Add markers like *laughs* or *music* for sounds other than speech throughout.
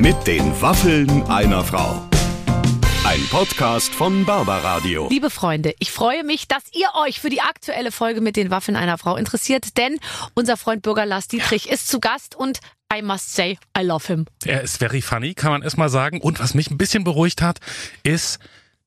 Mit den Waffeln einer Frau. Ein Podcast von Barbaradio. Liebe Freunde, ich freue mich, dass ihr euch für die aktuelle Folge mit den Waffeln einer Frau interessiert, denn unser Freund Bürger Lars Dietrich ist zu Gast und I must say, I love him. Er ist very funny, kann man erstmal sagen. Und was mich ein bisschen beruhigt hat, ist,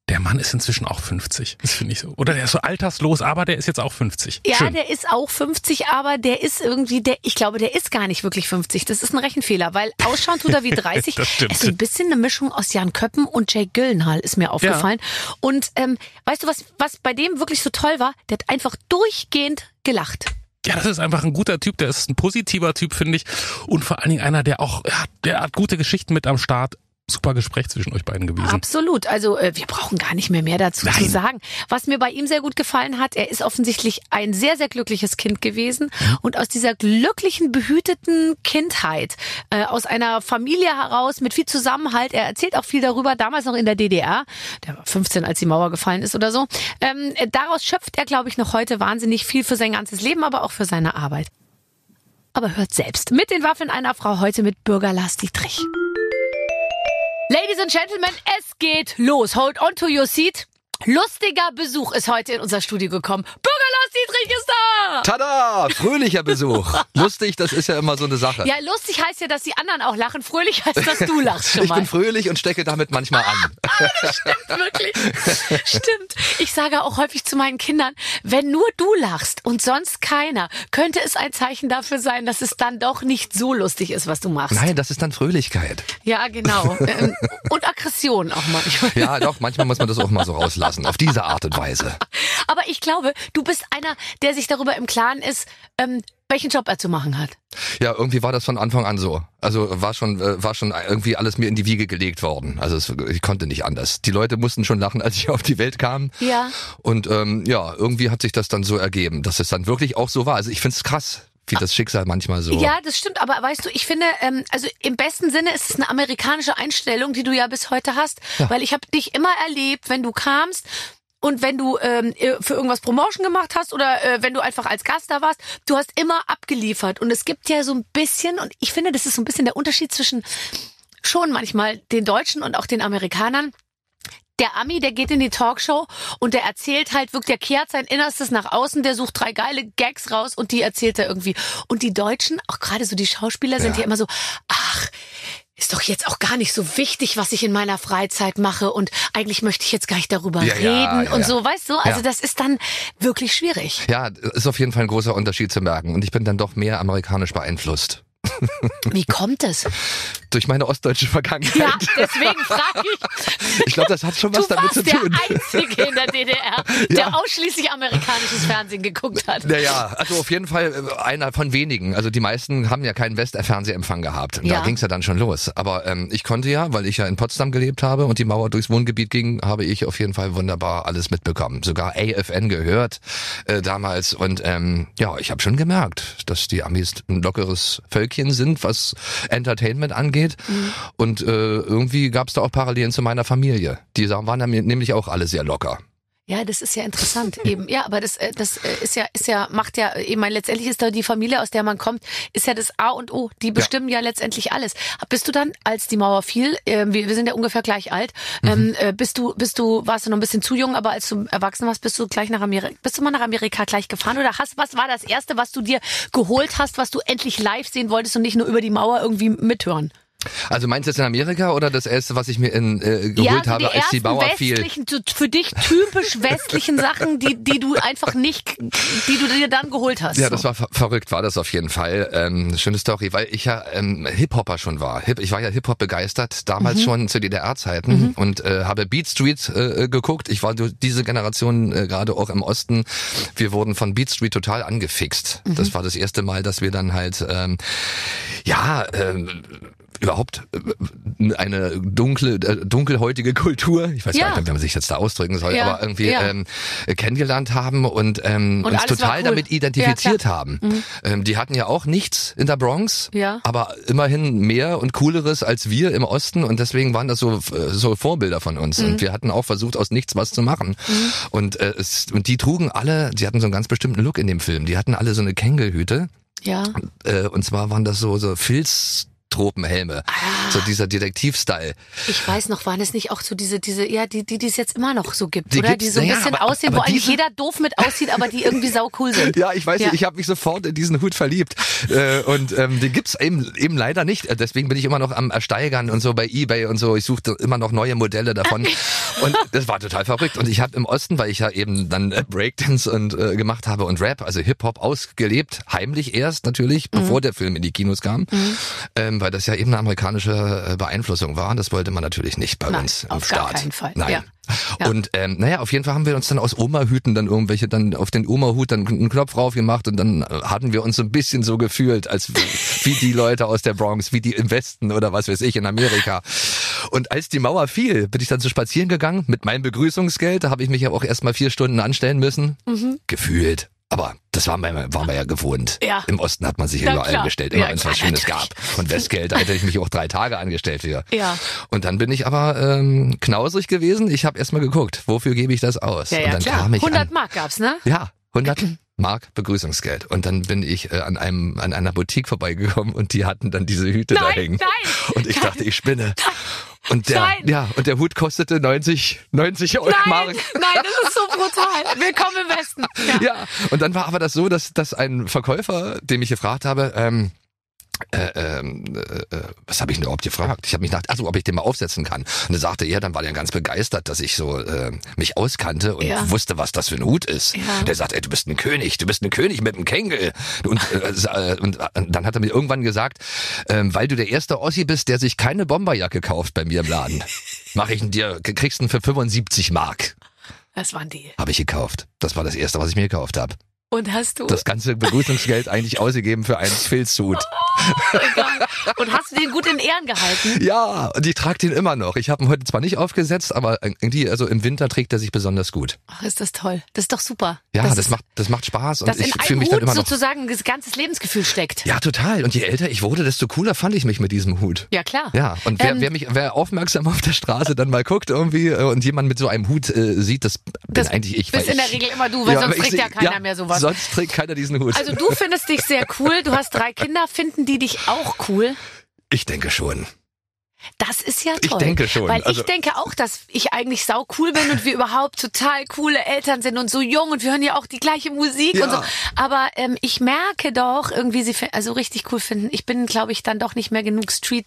der Mann ist inzwischen auch 50. Das finde ich so. Oder der ist so alterslos, aber der ist jetzt auch 50. Ja, Schön. der ist auch 50, aber der ist irgendwie, der, ich glaube, der ist gar nicht wirklich 50. Das ist ein Rechenfehler, weil ausschauen tut er wie *laughs* 30. Das stimmt. Es ist ein bisschen eine Mischung aus Jan Köppen und Jake Gyllenhaal, ist mir aufgefallen. Und ähm, weißt du, was, was bei dem wirklich so toll war? Der hat einfach durchgehend gelacht. Ja, das ist einfach ein guter Typ. Der ist ein positiver Typ, finde ich. Und vor allen Dingen einer, der auch, ja, der hat gute Geschichten mit am Start. Super Gespräch zwischen euch beiden gewesen. Absolut. Also äh, wir brauchen gar nicht mehr mehr dazu zu Nein. sagen. Was mir bei ihm sehr gut gefallen hat, er ist offensichtlich ein sehr, sehr glückliches Kind gewesen. Mhm. Und aus dieser glücklichen, behüteten Kindheit, äh, aus einer Familie heraus mit viel Zusammenhalt, er erzählt auch viel darüber, damals noch in der DDR, der war 15, als die Mauer gefallen ist oder so. Ähm, äh, daraus schöpft er, glaube ich, noch heute wahnsinnig viel für sein ganzes Leben, aber auch für seine Arbeit. Aber hört selbst. Mit den Waffeln einer Frau heute mit Bürger Lars Dietrich. Ladies and Gentlemen, es geht los. Hold on to your seat. Lustiger Besuch ist heute in unser Studio gekommen. Bürger Lars Dietrich ist da! Tada! Fröhlicher Besuch. *laughs* Lustig, das ist ja immer so eine Sache. Ja, lustig heißt ja, dass die anderen auch lachen. Fröhlich heißt, dass du lachst schon ich mal. bin fröhlich und stecke damit manchmal an. *laughs* Wirklich. Stimmt. Ich sage auch häufig zu meinen Kindern, wenn nur du lachst und sonst keiner, könnte es ein Zeichen dafür sein, dass es dann doch nicht so lustig ist, was du machst. Nein, das ist dann Fröhlichkeit. Ja, genau. *laughs* Und Aggression auch manchmal. Ja, doch, manchmal muss man das auch mal so rauslassen. Auf diese Art und Weise. *laughs* Aber ich glaube, du bist einer, der sich darüber im Klaren ist, ähm, welchen Job er zu machen hat. Ja, irgendwie war das von Anfang an so. Also war schon, äh, war schon irgendwie alles mir in die Wiege gelegt worden. Also es, ich konnte nicht anders. Die Leute mussten schon lachen, als ich auf die Welt kam. Ja. Und ähm, ja, irgendwie hat sich das dann so ergeben, dass es dann wirklich auch so war. Also ich find's krass, wie das Schicksal manchmal so. Ja, das stimmt, aber weißt du, ich finde, ähm, also im besten Sinne ist es eine amerikanische Einstellung, die du ja bis heute hast, weil ich habe dich immer erlebt, wenn du kamst und wenn du ähm, für irgendwas Promotion gemacht hast oder äh, wenn du einfach als Gast da warst, du hast immer abgeliefert und es gibt ja so ein bisschen und ich finde, das ist so ein bisschen der Unterschied zwischen schon manchmal den Deutschen und auch den Amerikanern. Der Ami, der geht in die Talkshow und der erzählt halt wirklich, der kehrt sein Innerstes nach außen, der sucht drei geile Gags raus und die erzählt er irgendwie. Und die Deutschen, auch gerade so die Schauspieler, sind Ja. ja immer so, ach, ist doch jetzt auch gar nicht so wichtig, was ich in meiner Freizeit mache und eigentlich möchte ich jetzt gar nicht darüber Ja, reden ja, und ja. so, weißt du? Also das ist dann wirklich schwierig. Ja, ist auf jeden Fall ein großer Unterschied zu merken. Und ich bin dann doch mehr amerikanisch beeinflusst. Wie kommt es? Durch meine ostdeutsche Vergangenheit. Ja, deswegen frage ich. Ich glaube, das hat schon Du was damit warst zu der tun. Einzige in der DDR, *laughs* der Ja. ausschließlich amerikanisches Fernsehen geguckt hat. Naja, also auf jeden Fall äh, einer von wenigen. Also die meisten haben ja keinen Westfernsehempfang gehabt. Und Ja. Da ging's ja dann schon los. Aber ähm, ich konnte ja, weil ich ja in Potsdam gelebt habe und die Mauer durchs Wohngebiet ging, habe ich auf jeden Fall wunderbar alles mitbekommen. Sogar AFN gehört äh, damals. Und ähm, ja, ich habe schon gemerkt, dass die Amis ein lockeres Völkchen sind, was Entertainment angeht. Und äh, irgendwie gab's da auch Parallelen zu meiner Familie. Die waren nämlich auch alle sehr locker. Ja, das ist ja interessant *laughs* eben. Ja, aber das, äh, das äh, ist ja, ist ja, macht ja, ich meine, letztendlich ist da die Familie, aus der man kommt, ist ja das A und O. Die bestimmen ja, letztendlich alles. Bist du dann, als die Mauer fiel, äh, wir, wir sind ja ungefähr gleich alt, ähm, äh, bist du, bist du, warst du noch ein bisschen zu jung, aber als du erwachsen warst, bist du gleich nach Amerika, bist du mal nach Amerika gleich gefahren oder hast, was war das erste, was du dir geholt hast, was du endlich live sehen wolltest und nicht nur über die Mauer irgendwie mithören? Also meinst du jetzt in Amerika oder das erste, was ich mir in, äh, geholt so habe, die als die Mauer fiel? für dich typisch westlichen Sachen, die, die du einfach nicht, die du dir dann geholt hast. Ja, so. das war ver verrückt, war das auf jeden Fall. Ähm, schöne Story, weil ich ja ähm, Hip-Hopper schon war. Hip ich war ja Hip-Hop begeistert, damals Mhm. schon zu DDR-Zeiten und äh, habe Beat Street äh, geguckt. Ich war durch diese Generation äh, gerade auch im Osten. Wir wurden von Beat Street total angefixt. Mhm. Das war das erste Mal, dass wir dann halt, ähm, ja, ähm, überhaupt äh, eine dunkle, äh, dunkelhäutige Kultur, ich weiß Ja. gar nicht, wie man sich jetzt da ausdrücken soll, Ja, aber irgendwie ja. ähm, kennengelernt haben und, ähm, Und uns total cool. damit identifiziert haben. Ähm, die hatten ja auch nichts in der Bronx, aber immerhin mehr und cooleres als wir im Osten und deswegen waren das so so Vorbilder von uns Mhm. und wir hatten auch versucht aus nichts was zu machen und äh, es, und die trugen alle, sie hatten so einen ganz bestimmten Look in dem Film. Die hatten alle so eine Kängelhüte Ja. äh, und zwar waren das so so Filz Tropenhelme. So dieser Detektiv-Style. Ich weiß noch, waren es nicht auch so diese, diese, ja, die, die, die es jetzt immer noch so gibt, Die oder? Die so ein naja, bisschen aber- aussehen, aber wo eigentlich jeder doof mit aussieht, aber die irgendwie sau cool sind. *laughs* Ja, ich weiß Ja. nicht, ich habe mich sofort in diesen Hut verliebt. Äh, und ähm, den gibt's eben, eben leider nicht. Äh, Deswegen bin ich immer noch am Ersteigern und so bei Ebay und so. Ich suchte immer noch neue Modelle davon. *laughs* und das war total verrückt. Und ich habe im Osten, weil ich ja eben dann äh, Breakdance und äh, gemacht habe und Rap, also Hip-Hop ausgelebt, heimlich erst natürlich, Mhm. bevor der Film in die Kinos kam. Ähm, weil das ja eben eine amerikanische äh, Beeinflussung war. Das wollte man natürlich nicht bei Nein, uns im auf gar Staat. keinen Fall. Nein. Ja. Ja. Und ähm, naja, auf jeden Fall haben wir uns dann aus Oma-Hüten dann irgendwelche, dann auf den Oma-Hut dann einen Knopf drauf gemacht und dann äh, hatten wir uns so ein bisschen so gefühlt, als *laughs* wie, die Leute aus der Bronx, wie die im Westen oder was weiß ich in Amerika. Und als die Mauer fiel, bin ich dann so spazieren gegangen mit meinem Begrüßungsgeld. Da habe ich mich ja auch erstmal vier Stunden anstellen müssen. Mhm. Gefühlt. Aber das waren wir, waren wir ja gewohnt. Ja. Im Osten hat man sich ja Na überall klar. angestellt, immer Ja, wenn es was Schönes natürlich. gab. Und Westgeld, da hätte ich mich auch drei Tage angestellt für. Ja. Und dann bin ich aber ähm, knausrig gewesen. Ich habe erstmal geguckt, wofür gebe ich das aus? Ja, und ja, dann klar. kam ich 100 an, Mark gab's, ne? ja, 100 Mark Begrüßungsgeld. Und dann bin ich äh, an einem an einer Boutique vorbeigekommen und die hatten dann diese Hüte da Nein, hängen. nein, Und ich nein. dachte, ich spinne. Und der, Nein. ja, und der Hut kostete 90, 90 Euro Nein, Mark. nein, das ist so brutal. Willkommen im Westen. Ja. Ja, und dann war aber das so, dass, dass ein Verkäufer, dem ich gefragt habe, ähm, äh, ähm, äh, äh, was habe ich denn überhaupt gefragt? Ich habe mich nach, also ob ich den mal aufsetzen kann. Und dann sagte er, dann war der ganz begeistert, dass ich so äh, mich auskannte und Ja. wusste, was das für ein Hut ist. Ja. Der sagt, ey, du bist ein König, du bist ein König mit einem Kängel. Und, äh, äh, und äh, dann hat er mir irgendwann gesagt, ähm, weil du der erste Ossi bist, der sich keine Bomberjacke kauft bei mir im Laden, *laughs* mache ich ihn dir, kriegst ihn für 75 Mark. Das waren die. Habe ich gekauft. Das war das erste, was ich mir gekauft habe Und hast du? das ganze Begrüßungsgeld eigentlich ausgegeben für einen Filzhut. Egal. Und hast du den gut in Ehren gehalten? Ja, und ich trage den immer noch. Ich habe ihn heute zwar nicht aufgesetzt, aber irgendwie, also im Winter trägt er sich besonders gut. Ach, ist das toll. Das ist doch super. Ja, das, ist, macht, das macht Spaß und ich fühle mich dann Hut immer noch. sozusagen das ganze Lebensgefühl steckt. Ja, total. Und je älter ich wurde, desto cooler fand ich mich mit diesem Hut. Ja, klar. Ja, und wer, Ähm, wer mich, wer aufmerksam auf der Straße dann mal guckt irgendwie äh, und jemand mit so einem Hut äh, sieht, das bin Das eigentlich ich. bist weil in der Regel immer du, weil sonst aber ich trägt ja keiner mehr sowas. Sonst trägt keiner diesen Hut. Also du findest dich sehr cool, du hast drei Kinder, finden die dich auch cool? ich denke schon. Das ist ja toll. Ich denke schon. Weil Also- ich denke auch, dass ich eigentlich sau cool bin und wir überhaupt total coole Eltern sind und so jung und wir hören ja auch die gleiche Musik Ja. und so. Aber ähm, ich merke doch irgendwie, sie also richtig cool finden. Ich bin, glaube ich, dann doch nicht mehr genug Street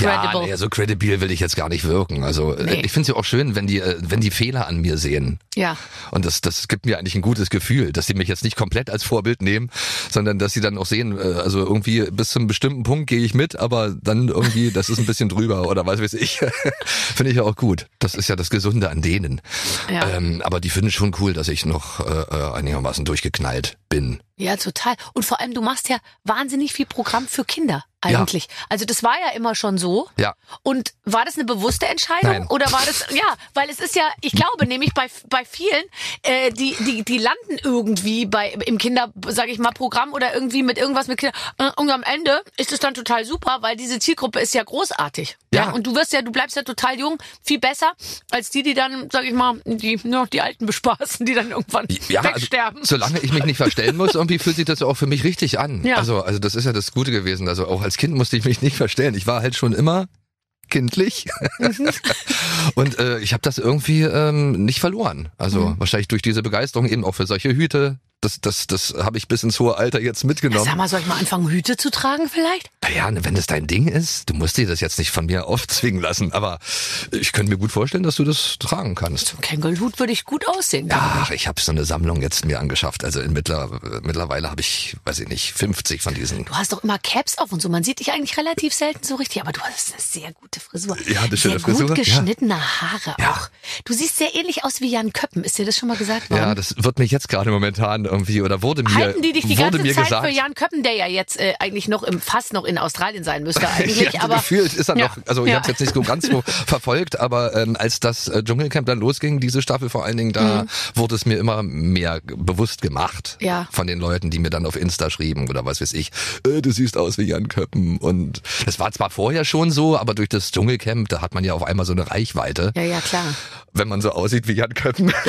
Ja, credible. nee, so credibil will ich jetzt gar nicht wirken. Also äh, Nee. ich finde es ja auch schön, wenn die, äh, wenn die Fehler an mir sehen. Ja. Und das, das gibt mir eigentlich ein gutes Gefühl, dass sie mich jetzt nicht komplett als Vorbild nehmen, sondern dass sie dann auch sehen, äh, also irgendwie bis zu einem bestimmten Punkt gehe ich mit, aber dann irgendwie, das ist ein bisschen drüber oder was weiß ich. *laughs* Finde ich ja auch gut. Das ist ja das Gesunde an denen. Ja. Ähm, aber die finden schon cool, dass ich noch äh, einigermaßen durchgeknallt bin. Ja, total. Und vor allem, du machst ja wahnsinnig viel Programm für Kinder eigentlich. Also das war ja immer schon so. Ja. Und war das eine bewusste Entscheidung Nein. oder war das ja, weil es ist ja, ich glaube nämlich bei bei vielen, äh, die die die landen irgendwie bei im Kinder, sage ich mal, Programm oder irgendwie mit irgendwas mit Kindern. Äh, Und am Ende ist es dann total super, weil diese Zielgruppe ist ja großartig. Ja. Und du wirst ja, du bleibst ja total jung, viel besser als die, die dann, sage ich mal, die nur noch die Alten bespaßen, die dann irgendwann Ja, also, wegsterben. solange ich mich nicht verstellen muss, *laughs* irgendwie fühlt sich das auch für mich richtig an. Ja. Also, also das ist ja das Gute gewesen. Also auch als Kind musste ich mich nicht verstellen. Ich war halt schon immer kindlich *laughs* und äh, ich habe das irgendwie ähm, nicht verloren. Also Mhm. wahrscheinlich durch diese Begeisterung eben auch für solche Hüte. Das, das, das habe ich bis ins hohe Alter jetzt mitgenommen. Sag mal, soll ich mal anfangen, Hüte zu tragen vielleicht? Naja, wenn das dein Ding ist, du musst dir das jetzt nicht von mir aufzwingen lassen, aber ich könnte mir gut vorstellen, dass du das tragen kannst. Kängelhut würde ich gut aussehen. Ach, ich habe so eine Sammlung jetzt mir angeschafft. Also in mittler, mittlerweile habe ich, weiß ich nicht, 50 von diesen. Du hast doch immer Caps auf und so. Man sieht dich eigentlich relativ selten so richtig, aber du hast eine sehr gute Frisur. Ja, eine schöne sehr Frisur, gut ja. geschnittene Haare Ja. auch. Du siehst sehr ähnlich aus wie Jan Köppen. Ist dir das schon mal gesagt worden? Ja, das wird mir jetzt gerade momentan irgendwie oder wurde mir Halten die dich die ganze Zeit gesagt. für Jan Köppen, der ja jetzt äh, eigentlich noch im, fast noch in Australien sein müsste *laughs* eigentlich, ja, aber gefühlt ist er Ja. noch, also ich Ja. habe jetzt nicht so ganz so *laughs* verfolgt, aber ähm, als das äh, Dschungelcamp dann losging, diese Staffel vor allen Dingen, da wurde es mir immer mehr bewusst gemacht Mhm. Ja. von den Leuten, die mir dann auf Insta schrieben oder was weiß ich, äh, du siehst aus wie Jan Köppen und das war zwar vorher schon so, aber durch das Dschungelcamp, da hat man ja auf einmal so eine Reichweite, ja, ja, klar. wenn man so aussieht wie Jan Köppen. *laughs*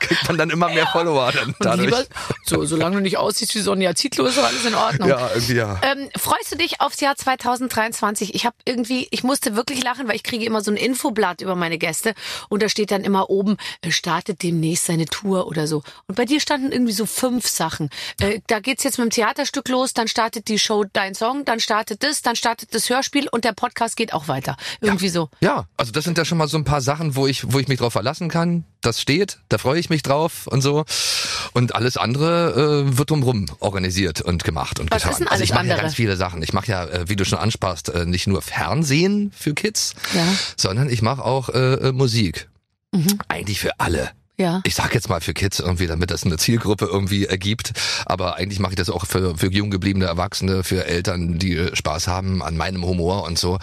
kriegt man dann immer mehr mehr Follower dann dadurch. lieber, so, solange du nicht aussiehst wie Sonja Zietlow, ist alles in Ordnung. ja, irgendwie ja. Ähm, freust du dich aufs Jahr 2023? Ich habe irgendwie, ich musste wirklich lachen, weil ich kriege immer so ein Infoblatt über meine Gäste und da steht dann immer oben, äh, startet demnächst seine Tour oder so. Und bei dir standen irgendwie so fünf Sachen. Äh, da geht's jetzt mit dem Theaterstück los, dann startet die Show Dein Song, dann startet das, dann startet das Hörspiel und der Podcast geht auch weiter. Irgendwie so. Ja, also das sind ja schon mal so ein paar Sachen, wo ich, wo ich mich drauf verlassen kann. Das steht, da freue ich mich drauf und so. Und alles andere äh, wird drumrum organisiert und gemacht und Was getan. ist denn also alles ich mache ja ganz viele Sachen. Ich mache ja, äh, wie du schon ansprachst, äh, nicht nur Fernsehen für Kids, Ja. sondern ich mache auch äh, äh, Musik. Mhm. Eigentlich für alle. Ja. Ich sag jetzt mal für Kids irgendwie, damit das eine Zielgruppe irgendwie ergibt. Aber eigentlich mache ich das auch für, für jung gebliebene Erwachsene, für Eltern, die Spaß haben an meinem Humor und so.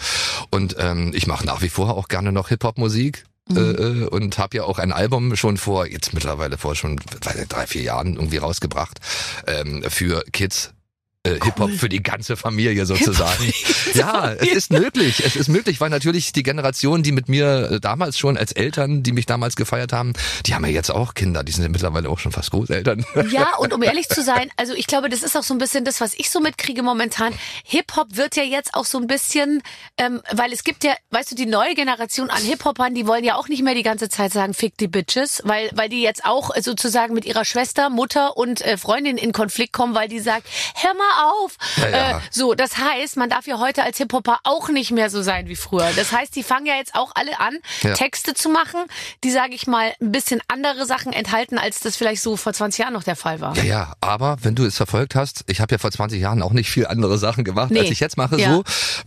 Und ähm, ich mache nach wie vor auch gerne noch Hip-Hop-Musik. Mhm. Äh, äh, und habe ja auch ein Album schon vor, jetzt mittlerweile vor schon drei, vier Jahren irgendwie rausgebracht, ähm, für Kids. Äh, Hip-Hop für die ganze Familie sozusagen. *laughs* Ja, es ist möglich. Es ist möglich, weil natürlich die Generation, die mit mir äh, damals schon als Eltern, die mich damals gefeiert haben, die haben ja jetzt auch Kinder. Die sind ja mittlerweile auch schon fast Großeltern. Ja, *laughs* und um ehrlich zu sein, also ich glaube, das ist auch so ein bisschen das, was ich so mitkriege momentan. Hip-Hop wird ja jetzt auch so ein bisschen, ähm, weil es gibt ja, weißt du, die neue Generation an Hip-Hopern, die wollen ja auch nicht mehr die ganze Zeit sagen, fick die Bitches, weil, weil die jetzt auch sozusagen mit ihrer Schwester, Mutter und äh, Freundin in Konflikt kommen, weil die sagt, hör mal auf. Ja, ja. Äh, so, das heißt, man darf ja heute als Hip-Hopper auch nicht mehr so sein wie früher. Das heißt, die fangen ja jetzt auch alle an, Ja. Texte zu machen, die, sage ich mal, ein bisschen andere Sachen enthalten, als das vielleicht so vor 20 Jahren noch der Fall war. Ja, ja, aber wenn du es verfolgt hast, ich habe ja vor 20 Jahren auch nicht viel andere Sachen gemacht, Nee. als ich jetzt mache, so,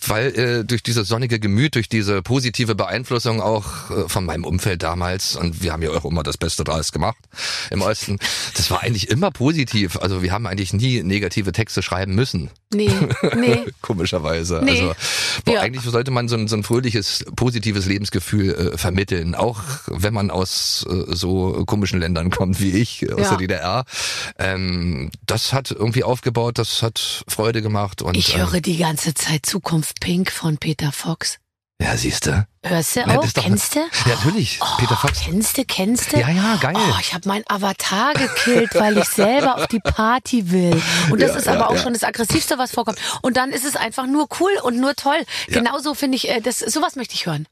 weil äh, durch dieses sonnige Gemüt, durch diese positive Beeinflussung auch äh, von meinem Umfeld damals, und wir haben ja auch immer das Beste draus gemacht im Osten, das war eigentlich immer positiv. Also wir haben eigentlich nie negative Texte schreiben müssen. Nee, nee. *laughs* Komischerweise. Nee. Also boah, Ja. eigentlich sollte man so ein, so ein fröhliches, positives Lebensgefühl äh, vermitteln, auch wenn man aus äh, so komischen Ländern kommt wie ich, aus Ja. der DDR. Ähm, das hat irgendwie aufgebaut, das hat Freude gemacht und Ich ähm, höre die ganze Zeit Zukunft Pink von Peter Fox. Ja, siehste. Hörst du Ja, das auch? Kennst du? Ja, natürlich. Peter Fox. Kennst du, kennst du? Ja, ja, geil. Oh, ich habe meinen Avatar gekillt, weil ich selber auf die Party will. Und das Ja, ist ja, aber auch ja. schon das Aggressivste, was vorkommt. Und dann ist es einfach nur cool und nur toll. Genauso finde ich, äh, das, sowas möchte ich hören.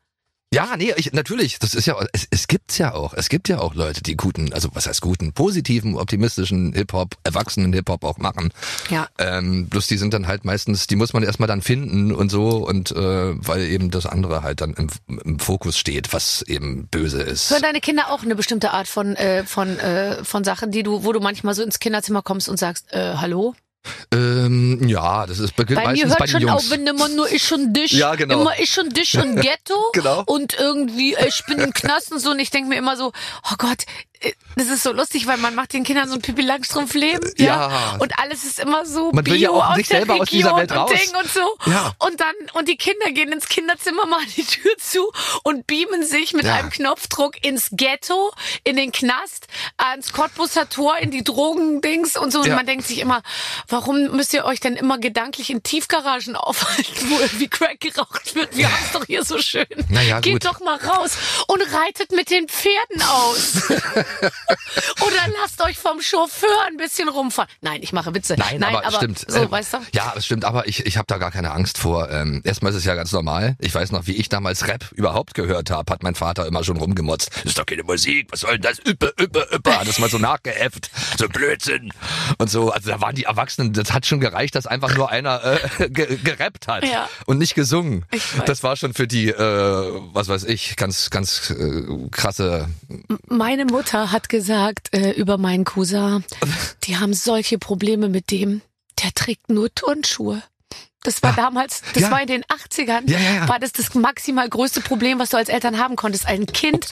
Ja, nee, ich, natürlich. Das ist ja, es, es gibt's ja auch. Es gibt ja auch Leute, die guten, also was heißt guten, positiven, optimistischen Hip-Hop, erwachsenen Hip-Hop auch machen. Ja. Ähm, bloß die sind dann halt meistens, die muss man erstmal dann finden und so und äh, weil eben das andere halt dann im, im Fokus steht, was eben böse ist. Hören deine Kinder auch eine bestimmte Art von, äh, von, äh, von Sachen, die du, wo du manchmal so ins Kinderzimmer kommst und sagst, äh, hallo? Ähm, ja, das ist beginnt Bei mir meistens bei hört den schon Jungs. auf, wenn immer nur ich und dich. Ja, genau. Immer ich und dich und *laughs* Ghetto. Genau. Und irgendwie, äh, ich bin im Knast und so. Und ich denke mir immer so, oh Gott, das ist so lustig, weil man macht den Kindern so ein Pipi Langstrumpf Leben. Ja. Ja. Und alles ist immer so Man Bio will ja auch nicht selber aus dieser Region Welt und raus. Ding und so. Ja. Und dann, und die Kinder gehen ins Kinderzimmer, *laughs* machen die Tür zu und beamen sich mit Ja. einem Knopfdruck ins Ghetto, in den Knast, ans Cottbusser Tor, in die Drogendings und so. Und man denkt sich immer, warum müsst ihr euch denn immer gedanklich in Tiefgaragen *laughs* aufhalten, wo irgendwie Crack geraucht wird? Wir haben es doch hier so schön. Naja, Geht gut. doch mal raus und reitet mit den Pferden aus. *laughs* Oder lasst euch vom Chauffeur ein bisschen rumfahren. Nein, ich mache Witze. Nein, aber, stimmt. So, Ähm, weißt du? Ja, es stimmt, aber ich, ich habe da gar keine Angst vor. Ähm, erstmal ist es ja ganz normal. Ich weiß noch, wie ich damals Rap überhaupt gehört habe, hat mein Vater immer schon rumgemotzt. Das ist doch keine Musik, was soll denn das? Üppe, üppe, üppe. Hat das mal so nachgeäfft. So Blödsinn. Und so, also da waren die Erwachsenen, das hat schon gereicht, dass einfach nur einer äh, *laughs* ge gerappt hat Ja. und nicht gesungen. Das war schon für die, äh, was weiß ich, ganz, ganz äh, krasse Meine Mutter hat gesagt äh, über meinen Cousin, *laughs* die haben solche Probleme mit dem, der trägt nur Turnschuhe. Das war damals, das Ah. ja. war in den 80ern, Ja, ja, war das das maximal größte Problem, was du als Eltern haben konntest. Ein Kind,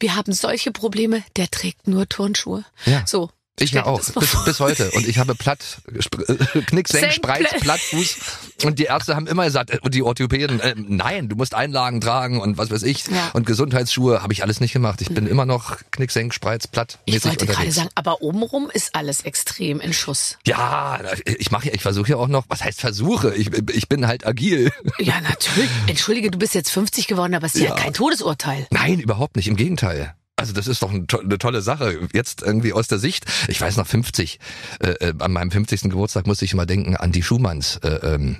wir haben solche Probleme, der trägt nur Turnschuhe. So. Ich ja auch, bis, bis heute. Und ich habe platt, äh, Knicksenk, Senk, Spreiz, Pla- Plattfuß. Und die Ärzte haben immer gesagt, äh, und die Orthopäden, äh, nein, du musst Einlagen tragen und was weiß ich. Ja. Und Gesundheitsschuhe habe ich alles nicht gemacht. Ich bin immer noch Knicksenk, Spreiz, platt Ich wollte gerade unterwegs. sagen, aber obenrum ist alles extrem in Schuss. Ja, ich mache ich versuche ja auch noch, was heißt versuche? Ich, ich bin halt agil. Ja, natürlich. Entschuldige, du bist jetzt 50 geworden, aber es ist ja, Ja. kein Todesurteil. Nein, überhaupt nicht, im Gegenteil. Also das ist doch eine, to eine tolle Sache. Jetzt irgendwie aus der Sicht, ich weiß noch 50, äh, äh, an meinem 50. Geburtstag musste ich immer denken an die Schumanns. Äh, ähm,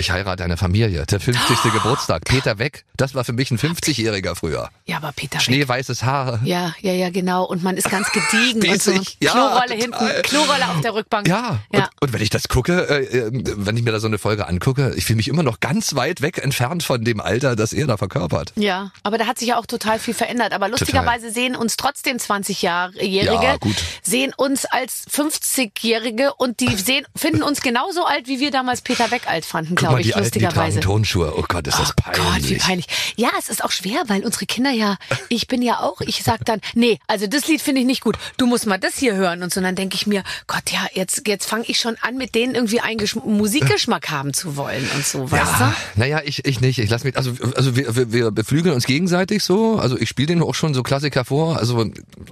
ich heirate eine Familie. Der 50. Geburtstag. Peter Weg, das war für mich ein 50-Jähriger früher. Ja, aber Peter Weg. Schneeweißes Haar. Ja, ja, ja, genau. Und man ist ganz gediegen und so. Ja, Klorolle total. hinten, Klorolle auf der Rückbank. Ja, Ja. Und, und wenn ich das gucke, äh, äh, wenn ich mir da so eine Folge angucke, ich fühle mich immer noch ganz weit weg entfernt von dem Alter, das er da verkörpert. Ja, aber da hat sich ja auch total viel verändert. Aber lustigerweise sehen uns trotzdem 20-Jährige, Ja, gut. sehen uns als 50-Jährige und die sehen, finden uns genauso alt, wie wir damals Peter Weg alt fanden, Mal, glaube ich, die Alten, die lustigerweise. tragen Turnschuhe. Oh Gott, ist das Oh peinlich. Gott, wie peinlich. Ja, es ist auch schwer, weil unsere Kinder ja, ich bin ja auch, ich sag dann, *laughs* nee, also das Lied finde ich nicht gut. Du musst mal das hier hören und so. Und dann denke ich mir, Gott, ja, jetzt, jetzt fange ich schon an, mit denen irgendwie einen Geschm Musikgeschmack haben zu wollen und so, weißt Ja, naja, ich, ich nicht. Ich lass mich, also, also wir, wir, wir beflügeln uns gegenseitig so. Also ich spiele denen auch schon so Klassiker vor. Also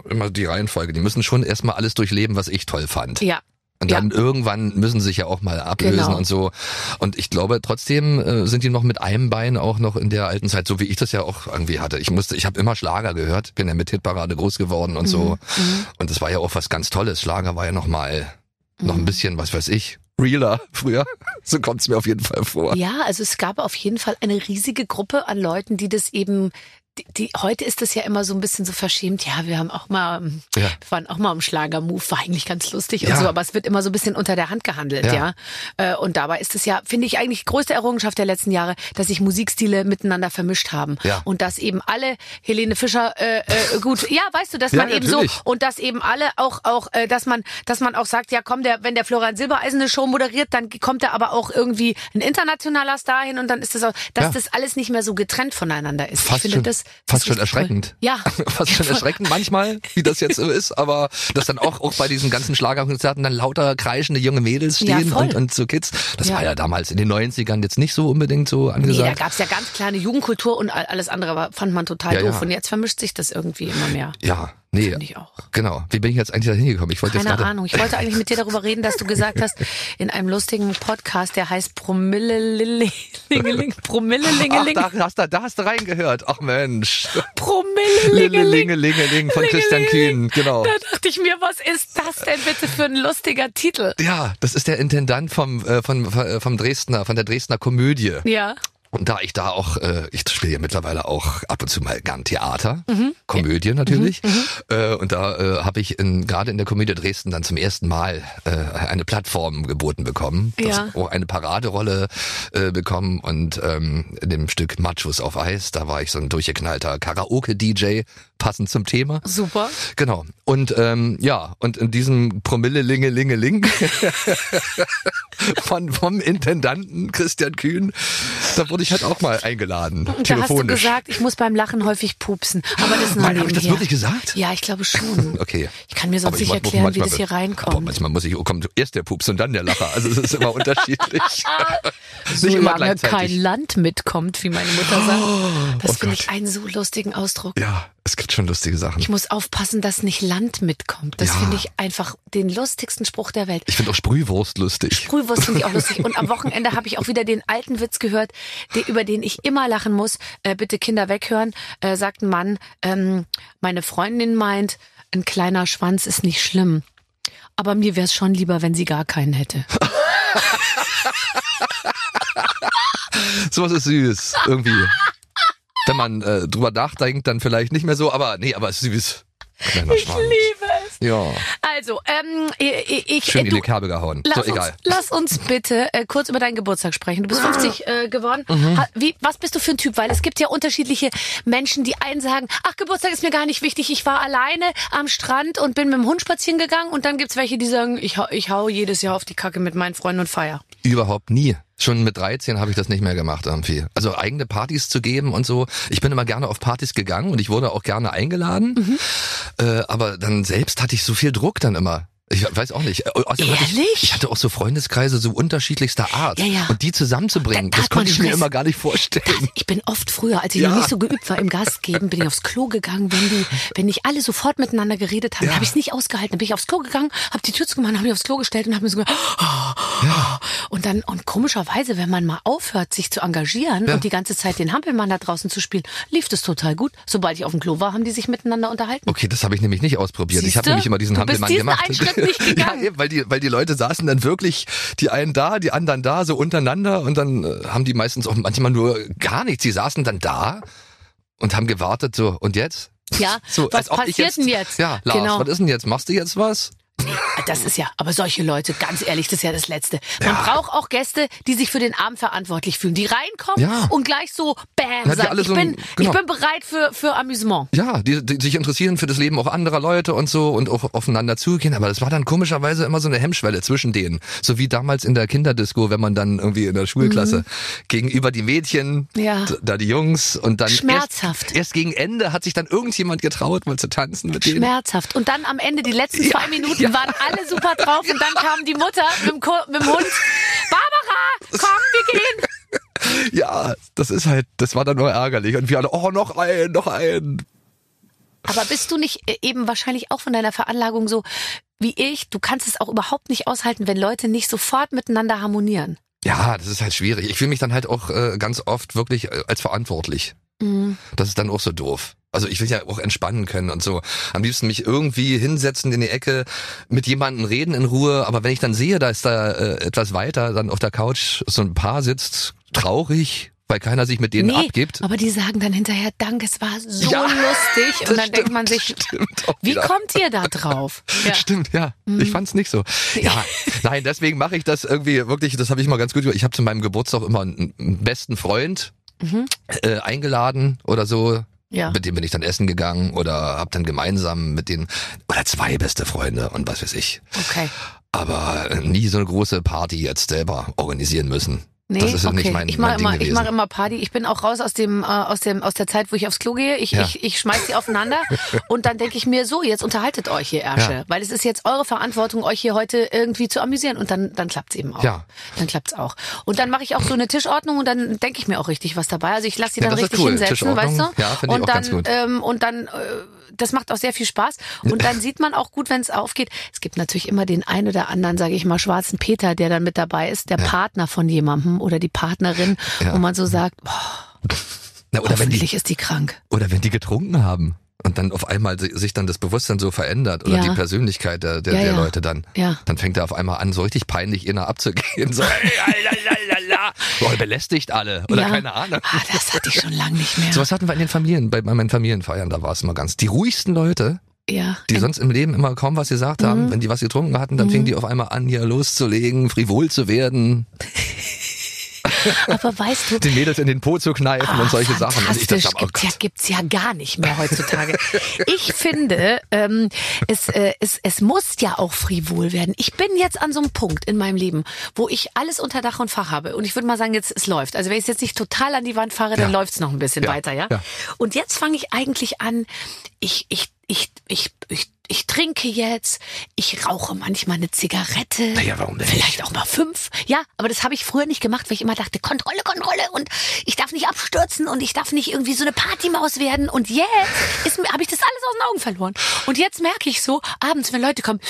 immer die Reihenfolge. Die müssen schon erstmal alles durchleben, was ich toll fand. du? Ja. Und dann ja. irgendwann müssen sie sich ja auch mal ablösen Genau. und so. Und ich glaube, trotzdem äh, sind die noch mit einem Bein auch noch in der alten Zeit, so wie ich das ja auch irgendwie hatte. Ich musste, ich habe immer Schlager gehört, bin ja mit Hitparade groß geworden und so. Mhm. Und das war ja auch was ganz Tolles. Schlager war ja noch mal noch Mhm. ein bisschen, was weiß ich, realer *laughs* früher. So kommt's mir auf jeden Fall vor. Ja, also es gab auf jeden Fall eine riesige Gruppe an Leuten, die das eben, die, die heute ist das ja immer so ein bisschen so verschämt. Ja, wir haben auch mal, Ja. wir waren auch mal im Schlagermove, war eigentlich ganz lustig Ja. und so, aber es wird immer so ein bisschen unter der Hand gehandelt, ja. Ja. Äh, Und dabei ist es ja, finde ich eigentlich die größte Errungenschaft der letzten Jahre, dass sich Musikstile miteinander vermischt haben Ja. und dass eben alle Helene Fischer äh, äh, gut, ja, weißt du, dass man eben so und dass eben alle auch auch, äh, dass man, dass man auch sagt, ja, komm, der, wenn der Florian Silbereisen eine Show moderiert, dann kommt da aber auch irgendwie ein internationaler Star hin und dann ist das auch, dass das alles nicht mehr so getrennt voneinander ist. ich Fast finde schon, das *laughs* fast schon erschreckend. Toll. Ja. Fast schon erschreckend manchmal, wie das jetzt so ist, aber dass dann auch, auch bei diesen ganzen Schlagerkonzerten dann lauter kreischende junge Mädels Ja, stehen voll. und, und so Kids. Das Ja. war ja damals in den 90ern jetzt nicht so unbedingt so Nee, da angesagt. gab's ja ganz kleine Jugendkultur und all- alles andere fand man total Ja, doof. ja. Und jetzt vermischt sich das irgendwie immer mehr. ja, nee. Finde ich auch. Genau. Wie bin ich jetzt eigentlich da hingekommen? Ich wollte jetzt Keine gerade. Ahnung. Ich wollte eigentlich mit dir darüber reden, dass du gesagt hast, *laughs* in einem lustigen Podcast, der heißt Promille Lingeling, Promille Ach, Lingeling, da hast, du, da hast du reingehört. Ach Mensch. Promille Lingeling. Von Christian Kühn, genau. Da dachte ich mir, was ist das denn bitte für ein lustiger Titel? Ja, das ist der Intendant vom, äh, von, äh, vom Dresdner, von der Dresdner Komödie. Ja. Und da ich da auch, äh, ich spiele ja mittlerweile auch ab und zu mal gern Theater, Mhm. Komödie natürlich. Äh, und da äh, habe ich gerade in der Komödie Dresden dann zum ersten Mal äh, eine Plattform geboten bekommen. Ja. auch eine Paraderolle äh, bekommen und ähm, in dem Stück Machos auf Eis, da war ich so ein durchgeknallter Karaoke-DJ, passend zum Thema. Super. Genau. Und ähm, ja, und in diesem Promille-Linge-Linge-Ling *laughs* von, vom Intendanten Christian Kühn, da wurde ich halt auch mal eingeladen, Und da hast du telefonisch. gesagt, ich muss beim Lachen häufig pupsen. Aber das ist nur Nein, hab ich das wirklich gesagt? Ja, ich glaube schon. *laughs* Okay. Ich kann mir sonst Aber ich nicht erklären, wie das hier Aber reinkommt. manchmal muss ich, oh, kommt erst der Pups und dann der Lacher. Also es ist immer *laughs* unterschiedlich. so Nicht immer lange kein Land mitkommt, wie meine Mutter sagt. Das oh finde ich einen so lustigen Ausdruck. Ja, es gibt schon lustige Sachen. Ich muss aufpassen, dass nicht Land mitkommt. Das Ja. finde ich einfach den lustigsten Spruch der Welt. Ich finde auch Sprühwurst lustig. Sprühwurst finde ich auch lustig. Und am *laughs* Wochenende habe ich auch wieder den alten Witz gehört, der, über den ich immer lachen muss. Äh, bitte Kinder weghören, äh, sagt ein Mann. Ähm, meine Freundin meint, ein kleiner Schwanz ist nicht schlimm. Aber mir wäre es schon lieber, wenn sie gar keinen hätte. *laughs* Sowas ist süß, irgendwie. Wenn man äh, drüber nachdenkt, dann vielleicht nicht mehr so, aber nee, aber es ist süß. Kleiner Schwanz. Liebe. Ja, Also, ähm, ich, ich schön in du, die Kerbe gehauen. Lass, so, egal. Uns, lass uns bitte äh, kurz über deinen Geburtstag sprechen. Du bist 50 äh, geworden. Mhm. Ha, wie, was bist du für ein Typ? Weil es gibt ja unterschiedliche Menschen, die einen sagen, ach, Geburtstag ist mir gar nicht wichtig. Ich war alleine am Strand und bin mit dem Hund spazieren gegangen. Und dann gibt's welche, die sagen, ich, ich hau jedes Jahr auf die Kacke mit meinen Freunden und feier. Überhaupt nie. Schon mit 13 habe ich das nicht mehr gemacht irgendwie. Also eigene Partys zu geben und so. Ich bin immer gerne auf Partys gegangen und ich wurde auch gerne eingeladen. Mhm. Äh, aber dann selbst hatte ich so viel Druck dann immer. Ich weiß auch nicht. Äh, Außerdem hatte Ehrlich? ich, ich hatte auch so Freundeskreise so unterschiedlichster Art. Ja, ja. Und die zusammenzubringen, Da- da das konnte ich mir immer gar nicht vorstellen. Ich bin oft früher, als ich Ja. noch nicht so geübt war im Gastgeben, bin ich aufs Klo gegangen. Wenn die, wenn nicht alle sofort miteinander geredet haben, Ja. habe ich es nicht ausgehalten. Dann bin ich aufs Klo gegangen, habe die Tür zugemacht, habe mich aufs Klo gestellt und habe mir so gedacht, Und dann, und komischerweise, wenn man mal aufhört, sich zu engagieren Ja. und die ganze Zeit den Hampelmann da draußen zu spielen, lief das total gut. Sobald ich auf dem Klo war, haben die sich miteinander unterhalten. Okay, das habe ich nämlich nicht ausprobiert. ich habe Siehste? nämlich immer diesen Hampelmann diesen gemacht. *laughs* nicht gegangen. ja, eben, weil die, weil die Leute saßen dann wirklich, die einen da, die anderen da, so untereinander und dann äh, haben die meistens auch manchmal nur gar nichts. Die saßen dann da und haben gewartet so, und jetzt? Ja, So, was als ob ich passiert denn jetzt? Ja, Lars, Genau. was ist denn jetzt? Machst du jetzt was? Das ist ja, aber solche Leute, ganz ehrlich, das ist ja das Letzte. Man braucht auch Gäste, die sich für den Abend verantwortlich fühlen, die reinkommen Ja. und gleich so, bam, Ja, sagen, ich, so bin, genau. ich bin bereit für, für Amüsement. Ja, die, die sich interessieren für das Leben auch anderer Leute und so und auch aufeinander zugehen. Aber das war dann komischerweise immer so eine Hemmschwelle zwischen denen. So wie damals in der Kinderdisco, wenn man dann irgendwie in der Schulklasse gegenüber die Mädchen, Mhm. Ja. da die Jungs und dann Schmerzhaft. Erst, erst gegen Ende hat sich dann irgendjemand getraut, mal zu tanzen mit denen. Schmerzhaft. Und dann am Ende, die letzten Ja, zwei Minuten, ja. Waren alle super drauf und dann kam die Mutter mit dem, Ko mit dem Hund. Barbara, komm, wir gehen. Ja, das ist halt, das war dann nur ärgerlich. Und wir alle, oh, noch ein, noch ein. Aber bist du nicht äh, eben wahrscheinlich auch von deiner Veranlagung so wie ich? Du kannst es auch überhaupt nicht aushalten, wenn Leute nicht sofort miteinander harmonieren. Ja, das ist halt schwierig. Ich fühle mich dann halt auch äh, ganz oft wirklich äh, als verantwortlich. Mhm. Das ist dann auch so doof. Also ich will ja auch entspannen können und so. Am liebsten mich irgendwie hinsetzen in die Ecke, mit jemandem reden in Ruhe. Aber wenn ich dann sehe, da ist da äh, etwas weiter, dann auf der Couch so ein Paar sitzt, traurig, weil keiner sich mit denen abgibt. aber die sagen dann hinterher, danke, es war so Ja, lustig. Und dann denkt stimmt, man sich, wie wieder. kommt ihr da drauf? *laughs* Ja. Mhm. Stimmt, ja. Ich fand's nicht so. *laughs* Ja, nein, deswegen mache ich das irgendwie wirklich, das habe ich mal ganz gut. Ich habe zu meinem Geburtstag immer einen, besten Freund äh, eingeladen oder so. Ja. Mit dem bin ich dann essen gegangen oder hab dann gemeinsam mit den oder zwei beste Freunde und was weiß ich. Okay. Aber nie so eine große Party jetzt selber organisieren müssen. Nee, das ist okay. nicht mein, ich mache immer, ich mache immer Party. Ich bin auch raus aus dem, äh, aus dem, aus der Zeit, wo ich aufs Klo gehe. Ich, Ja. ich, ich schmeiß die aufeinander *laughs* und dann denke ich mir so, jetzt unterhaltet euch hier Ärsche, Ja. weil es ist jetzt eure Verantwortung, euch hier heute irgendwie zu amüsieren und dann, dann klappt's eben auch. Ja. Dann klappt's auch. Und dann mache ich auch so eine Tischordnung und dann denke ich mir auch richtig was dabei. Also ich lasse die Ja, dann richtig cool. hinsetzen, weißt du? ja, finde ich und auch dann, ganz gut. Ähm, und dann, äh, das macht auch sehr viel Spaß. Und dann sieht man auch gut, wenn es aufgeht. Es gibt natürlich immer den ein oder anderen, sage ich mal, schwarzen Peter, der dann mit dabei ist, der Partner von jemandem oder die Partnerin, Ja. wo man so sagt, boah, Na, oder wenn die hoffentlich ist die krank. oder wenn die getrunken haben und dann auf einmal si- sich dann das Bewusstsein so verändert oder Ja. die Persönlichkeit der, der, Ja, der ja. Leute dann, Ja. dann fängt er auf einmal an, so richtig peinlich inner abzugehen, so ey, lalalala, Boah, belästigt alle oder ja. keine Ahnung. Ah, das hatte ich schon lange nicht mehr. So was hatten wir in den Familien, bei, meinen Familienfeiern, da war es immer ganz. Die ruhigsten Leute, ja. die sonst im Leben immer kaum was gesagt haben, Mhm. wenn die was getrunken hatten, dann fingen die auf einmal an, hier loszulegen, frivol zu werden, *laughs* *laughs* Aber weißt du, den Mädels in den Po zu kneifen Ah, und solche Sachen. Und ich fantastisch. dachte, oh gibt's, ja, gibt's ja gar nicht mehr heutzutage. ich finde, ähm, es, äh, es, es muss ja auch frivol werden. Ich bin jetzt an so einem Punkt in meinem Leben, wo ich alles unter Dach und Fach habe. Und ich würde mal sagen, jetzt es läuft. Also wenn ich jetzt nicht total an die Wand fahre, dann Ja. läuft's noch ein bisschen Ja, weiter, ja? ja. Und jetzt fange ich eigentlich an, ich, ich, ich, ich, ich, ich trinke jetzt, ich rauche manchmal eine Zigarette. Naja, warum denn Vielleicht auch mal fünf. Ja, aber das habe ich früher nicht gemacht, weil ich immer dachte, Kontrolle, Kontrolle und ich darf nicht abstürzen und ich darf nicht irgendwie so eine Partymaus werden. Und jetzt habe ich das alles aus den Augen verloren. Und jetzt merke ich so, abends, wenn Leute kommen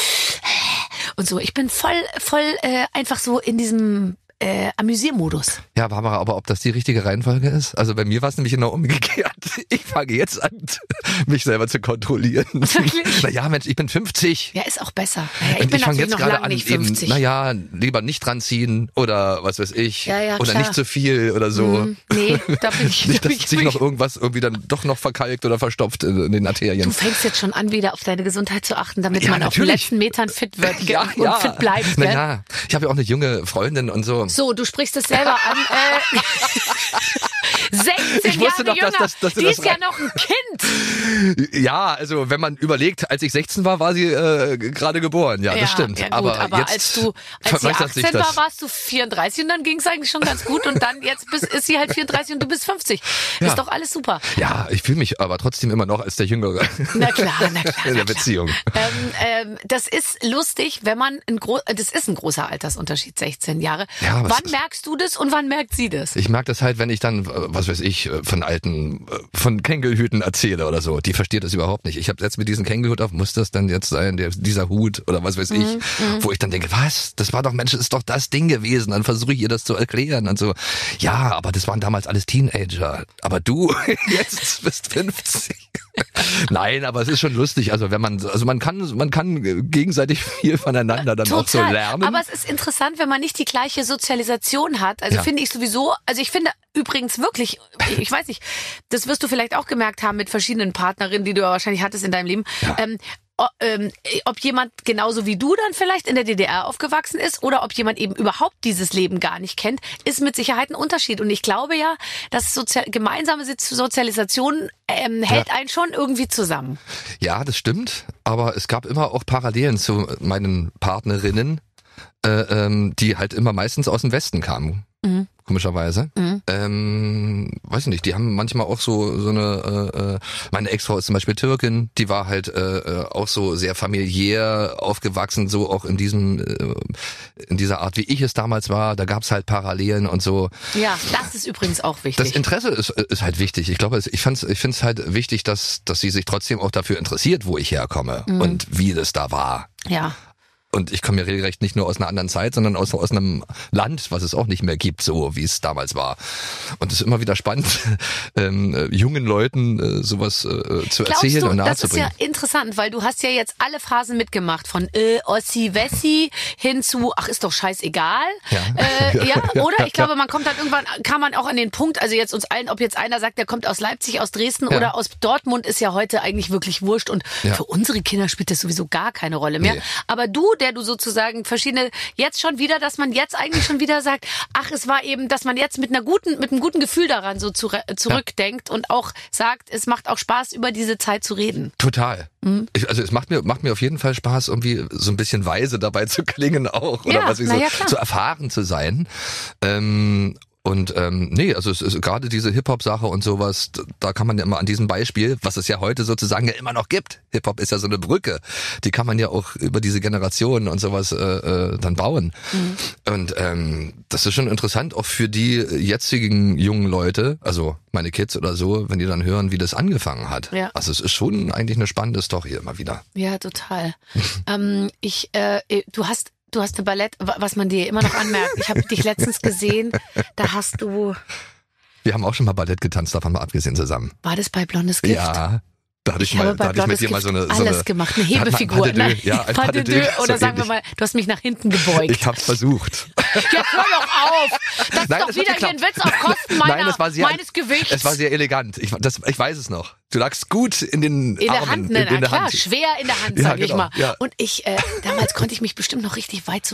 und so, ich bin voll, voll äh, einfach so in diesem äh, Amüsiermodus. Ja, Barbara, aber ob das die richtige Reihenfolge ist? Also bei mir war es nämlich genau umgekehrt. *laughs* Ich fange jetzt an, *laughs* mich selber zu kontrollieren. *laughs* Wirklich? Naja, Mensch, ich bin 50. Ja, ist auch besser. Naja, ich Und bin ich fange natürlich jetzt noch gerade an, nicht eben, 50. naja, lieber nicht dran ziehen oder was weiß ich. Ja, ja, oder klar. nicht zu viel oder so. Hm, nee, da bin ich, Nicht, da dass sich noch irgendwas irgendwie dann doch noch verkalkt oder verstopft in, den Arterien. Du fängst jetzt schon an, wieder auf deine Gesundheit zu achten, damit Ja, man auf den natürlich. letzten Metern fit wird ja, und ja. fit bleibt. Naja, ich habe ja auch eine junge Freundin und so. So, du sprichst es selber an. Äh, *laughs* 16 Ich wusste Jahre dass jünger. das- dass du Die ist ja noch ein Kind. Ja, also wenn man überlegt, als ich 16 war, war sie äh, gerade geboren. Ja, das stimmt. Ja, gut, aber, aber, jetzt als du als sie verwässert sich 18 war, das. warst du 34 und dann ging es eigentlich schon ganz gut und dann jetzt bist, ist sie halt 34 und du bist 50. Ja. Ist doch alles super. Ja, ich fühle mich aber trotzdem immer noch als der Jüngere Na klar, na klar. in der. Beziehung. Ähm, ähm, das ist lustig, wenn man ein gro das ist ein großer Altersunterschied, 16 Jahre. Ja, wann merkst du das und wann merkt sie das? Ich merke das halt, wenn ich dann, äh, was weiß ich, äh, von alten, äh, von Kängelhüten erzähle oder so. Die versteht das überhaupt nicht. Ich habe jetzt mit diesem Kängelhut auf, muss das dann jetzt sein, der, dieser Hut oder was weiß ich, Mhm, wo ich dann denke, was? Das war doch, Mensch, das ist doch das Ding gewesen. Dann versuche ich ihr das zu erklären und so. Ja, aber das waren damals alles Teenager. Aber du *laughs* jetzt bist 50. *laughs* Nein, aber es ist schon lustig. Also wenn man, also man kann, man kann gegenseitig viel voneinander dann auch so lernen. Aber es ist interessant, wenn man nicht die gleiche Sozialisation hat. Also Ja. finde ich sowieso, also ich finde übrigens wirklich, ich weiß nicht, das wirst du vielleicht auch gemerkt haben mit verschiedenen Partnerinnen, die du ja wahrscheinlich hattest in deinem Leben. Ähm, o- ähm, ob jemand genauso wie du dann vielleicht in der DDR aufgewachsen ist oder ob jemand eben überhaupt dieses Leben gar nicht kennt, ist mit Sicherheit ein Unterschied. Und ich glaube ja, dass Sozial gemeinsame Sozi- Sozialisation ähm, hält einen schon irgendwie zusammen. Ja, das stimmt. Aber es gab immer auch Parallelen zu meinen Partnerinnen, äh, ähm, die halt immer meistens aus dem Westen kamen. Mhm. Komischerweise. Ähm, weiß ich nicht, die haben manchmal auch so, so eine, äh, äh, meine Ex-Frau ist zum Beispiel Türkin, die war halt äh, äh, auch so sehr familiär aufgewachsen, so auch in diesem, äh, in dieser Art, wie ich es damals war. Da gab's halt Parallelen und so. Ja, das ist übrigens auch Das wichtig. Interesse ist, ist halt wichtig. Ich glaube, ich fand's, ich finde es halt wichtig, dass, dass sie sich trotzdem auch dafür interessiert, wo ich herkomme und wie das da war. ja. Und ich komme ja regelrecht nicht nur aus einer anderen Zeit, sondern aus, aus einem Land, was es auch nicht mehr gibt, so wie es damals war. Und es ist immer wieder spannend, *laughs* ähm, äh, jungen Leuten äh, sowas äh, zu Glaubst erzählen du, und das ist nahezubringen. ja interessant, weil du hast ja jetzt alle Phasen mitgemacht, von äh, Ossi Wessi hin zu, ach ist doch scheißegal. Ja. Äh, *laughs* ja, oder? Ich glaube, man kommt dann irgendwann, kann man auch an den Punkt, also jetzt uns allen, ob jetzt einer sagt, der kommt aus Leipzig, aus Dresden Ja. oder aus Dortmund, ist ja heute eigentlich wirklich wurscht und Ja. für unsere Kinder spielt das sowieso gar keine Rolle mehr. Nee. Aber du, der du sozusagen verschiedene, jetzt schon wieder, dass man jetzt eigentlich schon wieder sagt, ach, es war eben, dass man jetzt mit einer guten, mit einem guten Gefühl daran so zu, zurückdenkt und auch sagt, es macht auch Spaß, über diese Zeit zu reden. Total. Mhm. Ich, also es macht mir, macht mir auf jeden Fall Spaß, irgendwie so ein bisschen weise dabei zu *laughs* klingen auch. Oder Ja, was ich so, ja, so erfahren zu sein. Ähm, und ähm, nee, also es ist gerade diese Hip-Hop-Sache und sowas, da kann man ja immer an diesem Beispiel, was es ja heute sozusagen ja immer noch gibt. Hip-Hop ist ja so eine Brücke. Die kann man ja auch über diese Generationen und sowas äh, äh, dann bauen. Mhm. Und ähm, das ist schon interessant, auch für die jetzigen jungen Leute, also meine Kids oder so, wenn die dann hören, wie das angefangen hat. Ja. Also es ist schon eigentlich eine spannende Story immer wieder. Ja, total. *laughs* ähm, ich, äh, du hast, du hast eine Ballett, wa- was man dir immer noch anmerkt. Ich habe dich letztens gesehen. Da hast du, Wir haben auch schon mal Ballett getanzt, davon mal abgesehen zusammen. war das bei Blondes Gift? Ja. Da hatte ich, Ich mal, da hatte ich mit dir mal so eine, so alles eine gemacht, eine Hebefigur. Deux, Nein, ja, ein Pas de de deux. Oder so sagen wir ähnlich. mal, du hast mich nach hinten gebeugt. Ich hab's versucht. *laughs* Jetzt hör doch auf! Das ist Nein, doch es hat wieder hier ein. Witz auf Kosten meiner, Nein, es war sehr, meines Gewichts. Es war sehr elegant. Ich, das, ich weiß es noch. Du lagst gut in den in der Armen, Hand, in, ne, in na der klar, Hand. schwer in der Hand, Ja, sag ich genau, mal. ja. Und ich, äh, damals konnte ich mich bestimmt noch richtig weit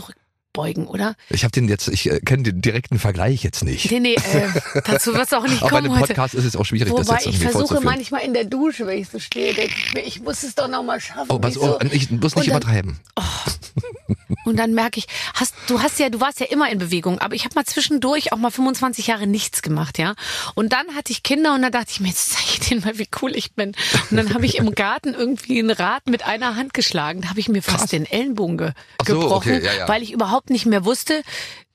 zurückbeugen, oder? Ich habe den jetzt, ich äh, kenne den direkten Vergleich jetzt nicht. Nee, nee, äh, *laughs* dazu wird's auch nicht Aber kommen einem heute. Podcast ist es auch schwierig, das Wobei jetzt ich versuche manchmal in der Dusche, wenn ich so stehe, denke ich mir, ich muss es doch noch mal schaffen. Oh, pass so. auf, ich muss nicht dann- übertreiben. *laughs* Und dann merke ich, hast, du hast ja, du warst ja immer in Bewegung, aber ich habe mal zwischendurch auch mal 25 Jahre nichts gemacht, ja. Und dann hatte ich Kinder und dann dachte ich mir, jetzt zeige ich denen mal, wie cool ich bin. Und dann habe ich im Garten irgendwie ein Rad mit einer Hand geschlagen. Da habe ich mir fast den Ellenbogen ge so, gebrochen, okay, ja, ja. weil ich überhaupt nicht mehr wusste,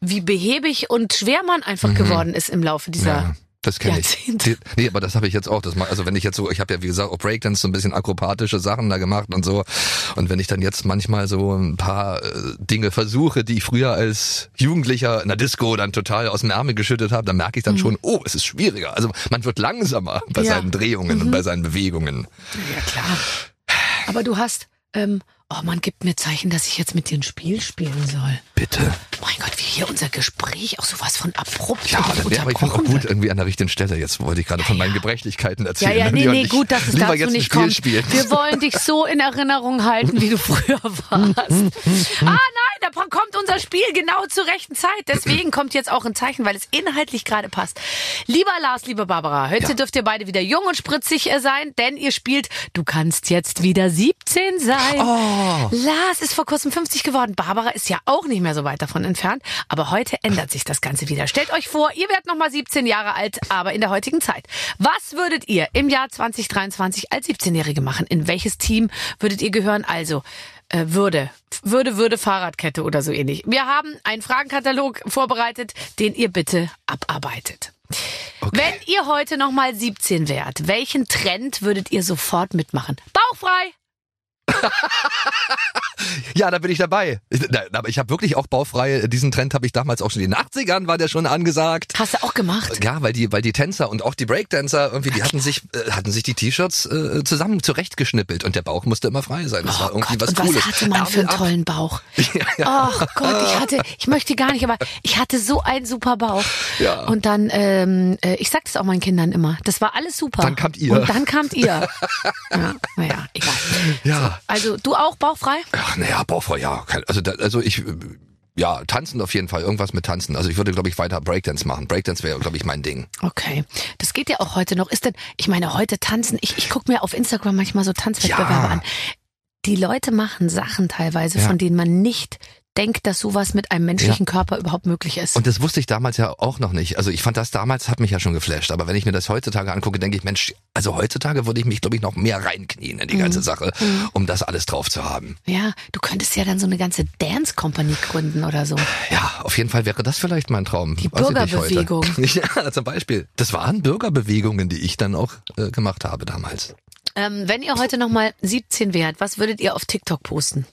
wie behäbig und schwer man einfach geworden ist im Laufe dieser. Mhm. Ja, das kenne ich. Nee, aber das habe ich jetzt auch. Das, ma- also wenn ich jetzt so, ich habe ja wie gesagt auch Breakdance so ein bisschen akrobatische Sachen da gemacht und so. Und wenn ich dann jetzt manchmal so ein paar äh, Dinge versuche, die ich früher als Jugendlicher in der Disco dann total aus dem Ärmel geschüttet habe, dann merke ich dann schon, oh, es ist schwieriger. Also man wird langsamer bei Mhm. Ja. Mhm. seinen Drehungen und bei seinen Bewegungen. Ja, klar. Aber du hast, ähm, oh man gibt mir Zeichen, dass ich jetzt mit dir ein Spiel spielen soll. Bitte. Mein Gott, wie hier unser Gespräch auch sowas von abrupt Ja, dann wäre aber ich bin auch gut irgendwie an der richtigen Stelle. Jetzt wollte ich gerade von meinen Gebrechlichkeiten Ja, erzählen. ja, nee, Lieber nee, nicht- gut, dass es dazu jetzt nicht kommt. spielen. Wir wollen dich so in Erinnerung halten, wie du früher warst. *laughs* ah nein, da unser Spiel genau zur rechten Zeit. Deswegen kommt jetzt auch ein Zeichen, weil es inhaltlich gerade passt. Lieber Lars, liebe Barbara, heute Ja. dürft ihr beide wieder jung und spritzig äh, sein, denn ihr spielt Du kannst jetzt wieder 17 sein. Oh. Lars ist vor kurzem 50 geworden. Barbara ist ja auch nicht mehr so weit davon entfernt. Aber heute ändert sich das Ganze wieder. Stellt euch vor, ihr werdet nochmal 17 Jahre alt, aber in der heutigen Zeit. Was würdet ihr im Jahr 2023 als 17-Jährige machen? In welches Team würdet ihr gehören? Also, äh, würde, würde, würde Fahrradkette oder so ähnlich. Wir haben einen Fragenkatalog vorbereitet, den ihr bitte abarbeitet. Okay. Wenn ihr heute noch mal 17 wärt, welchen Trend würdet ihr sofort mitmachen? Bauchfrei! *laughs* Ja, da bin ich dabei. Ich- Aber ich habe wirklich auch baufrei, diesen Trend habe ich damals auch schon in den 80ern, war der schon angesagt. Hast du auch gemacht? Ja, weil die, weil die Tänzer und auch die Breakdancer irgendwie, die hatten sich, äh, hatten sich die T-Shirts äh, zusammen zurechtgeschnippelt und der Bauch musste immer frei sein. Das war Oh irgendwie Gott, was und Cooles. was hatte man für einen ab. tollen Bauch? *laughs* Ach Gott, ich hatte, ich möchte gar nicht, aber ich hatte so einen super Bauch. Ja. Und dann, ähm, äh, ich sag das auch meinen Kindern immer, das war alles super. Dann kamt ihr. Und dann kamt ihr. *laughs* ja, naja, egal. Ja. Also du auch bauchfrei? Ach, naja, Bauchfrei, ja. Also, da, also ich, ja, tanzen auf jeden Fall, irgendwas mit tanzen. Also ich würde, glaube ich, weiter Breakdance machen. Breakdance wäre, glaube ich, mein Ding. Okay, das geht ja auch heute noch. Ist denn, ich meine, heute tanzen, ich, ich gucke mir auf Instagram manchmal so Tanzwettbewerbe Ja. an. Die Leute machen Sachen teilweise, Ja. von denen man nicht denkt, dass sowas mit einem menschlichen Körper überhaupt möglich ist. Und das wusste ich damals ja auch noch nicht. Also ich fand das damals, hat mich ja schon geflasht. Aber wenn ich mir das heutzutage angucke, denke ich, Mensch, also heutzutage würde ich mich, glaube ich, noch mehr reinknien in die Mhm. ganze Sache, um das alles drauf zu haben. ja, du könntest ja dann so eine ganze Dance Company gründen oder so. Ja, auf jeden Fall wäre das vielleicht mein Traum. Die. Bürgerbewegung. *laughs* Ja, zum Beispiel. Das waren Bürgerbewegungen, die ich dann auch äh, gemacht habe damals. Ähm, wenn ihr heute noch mal 17 wärt, was würdet ihr auf TikTok posten?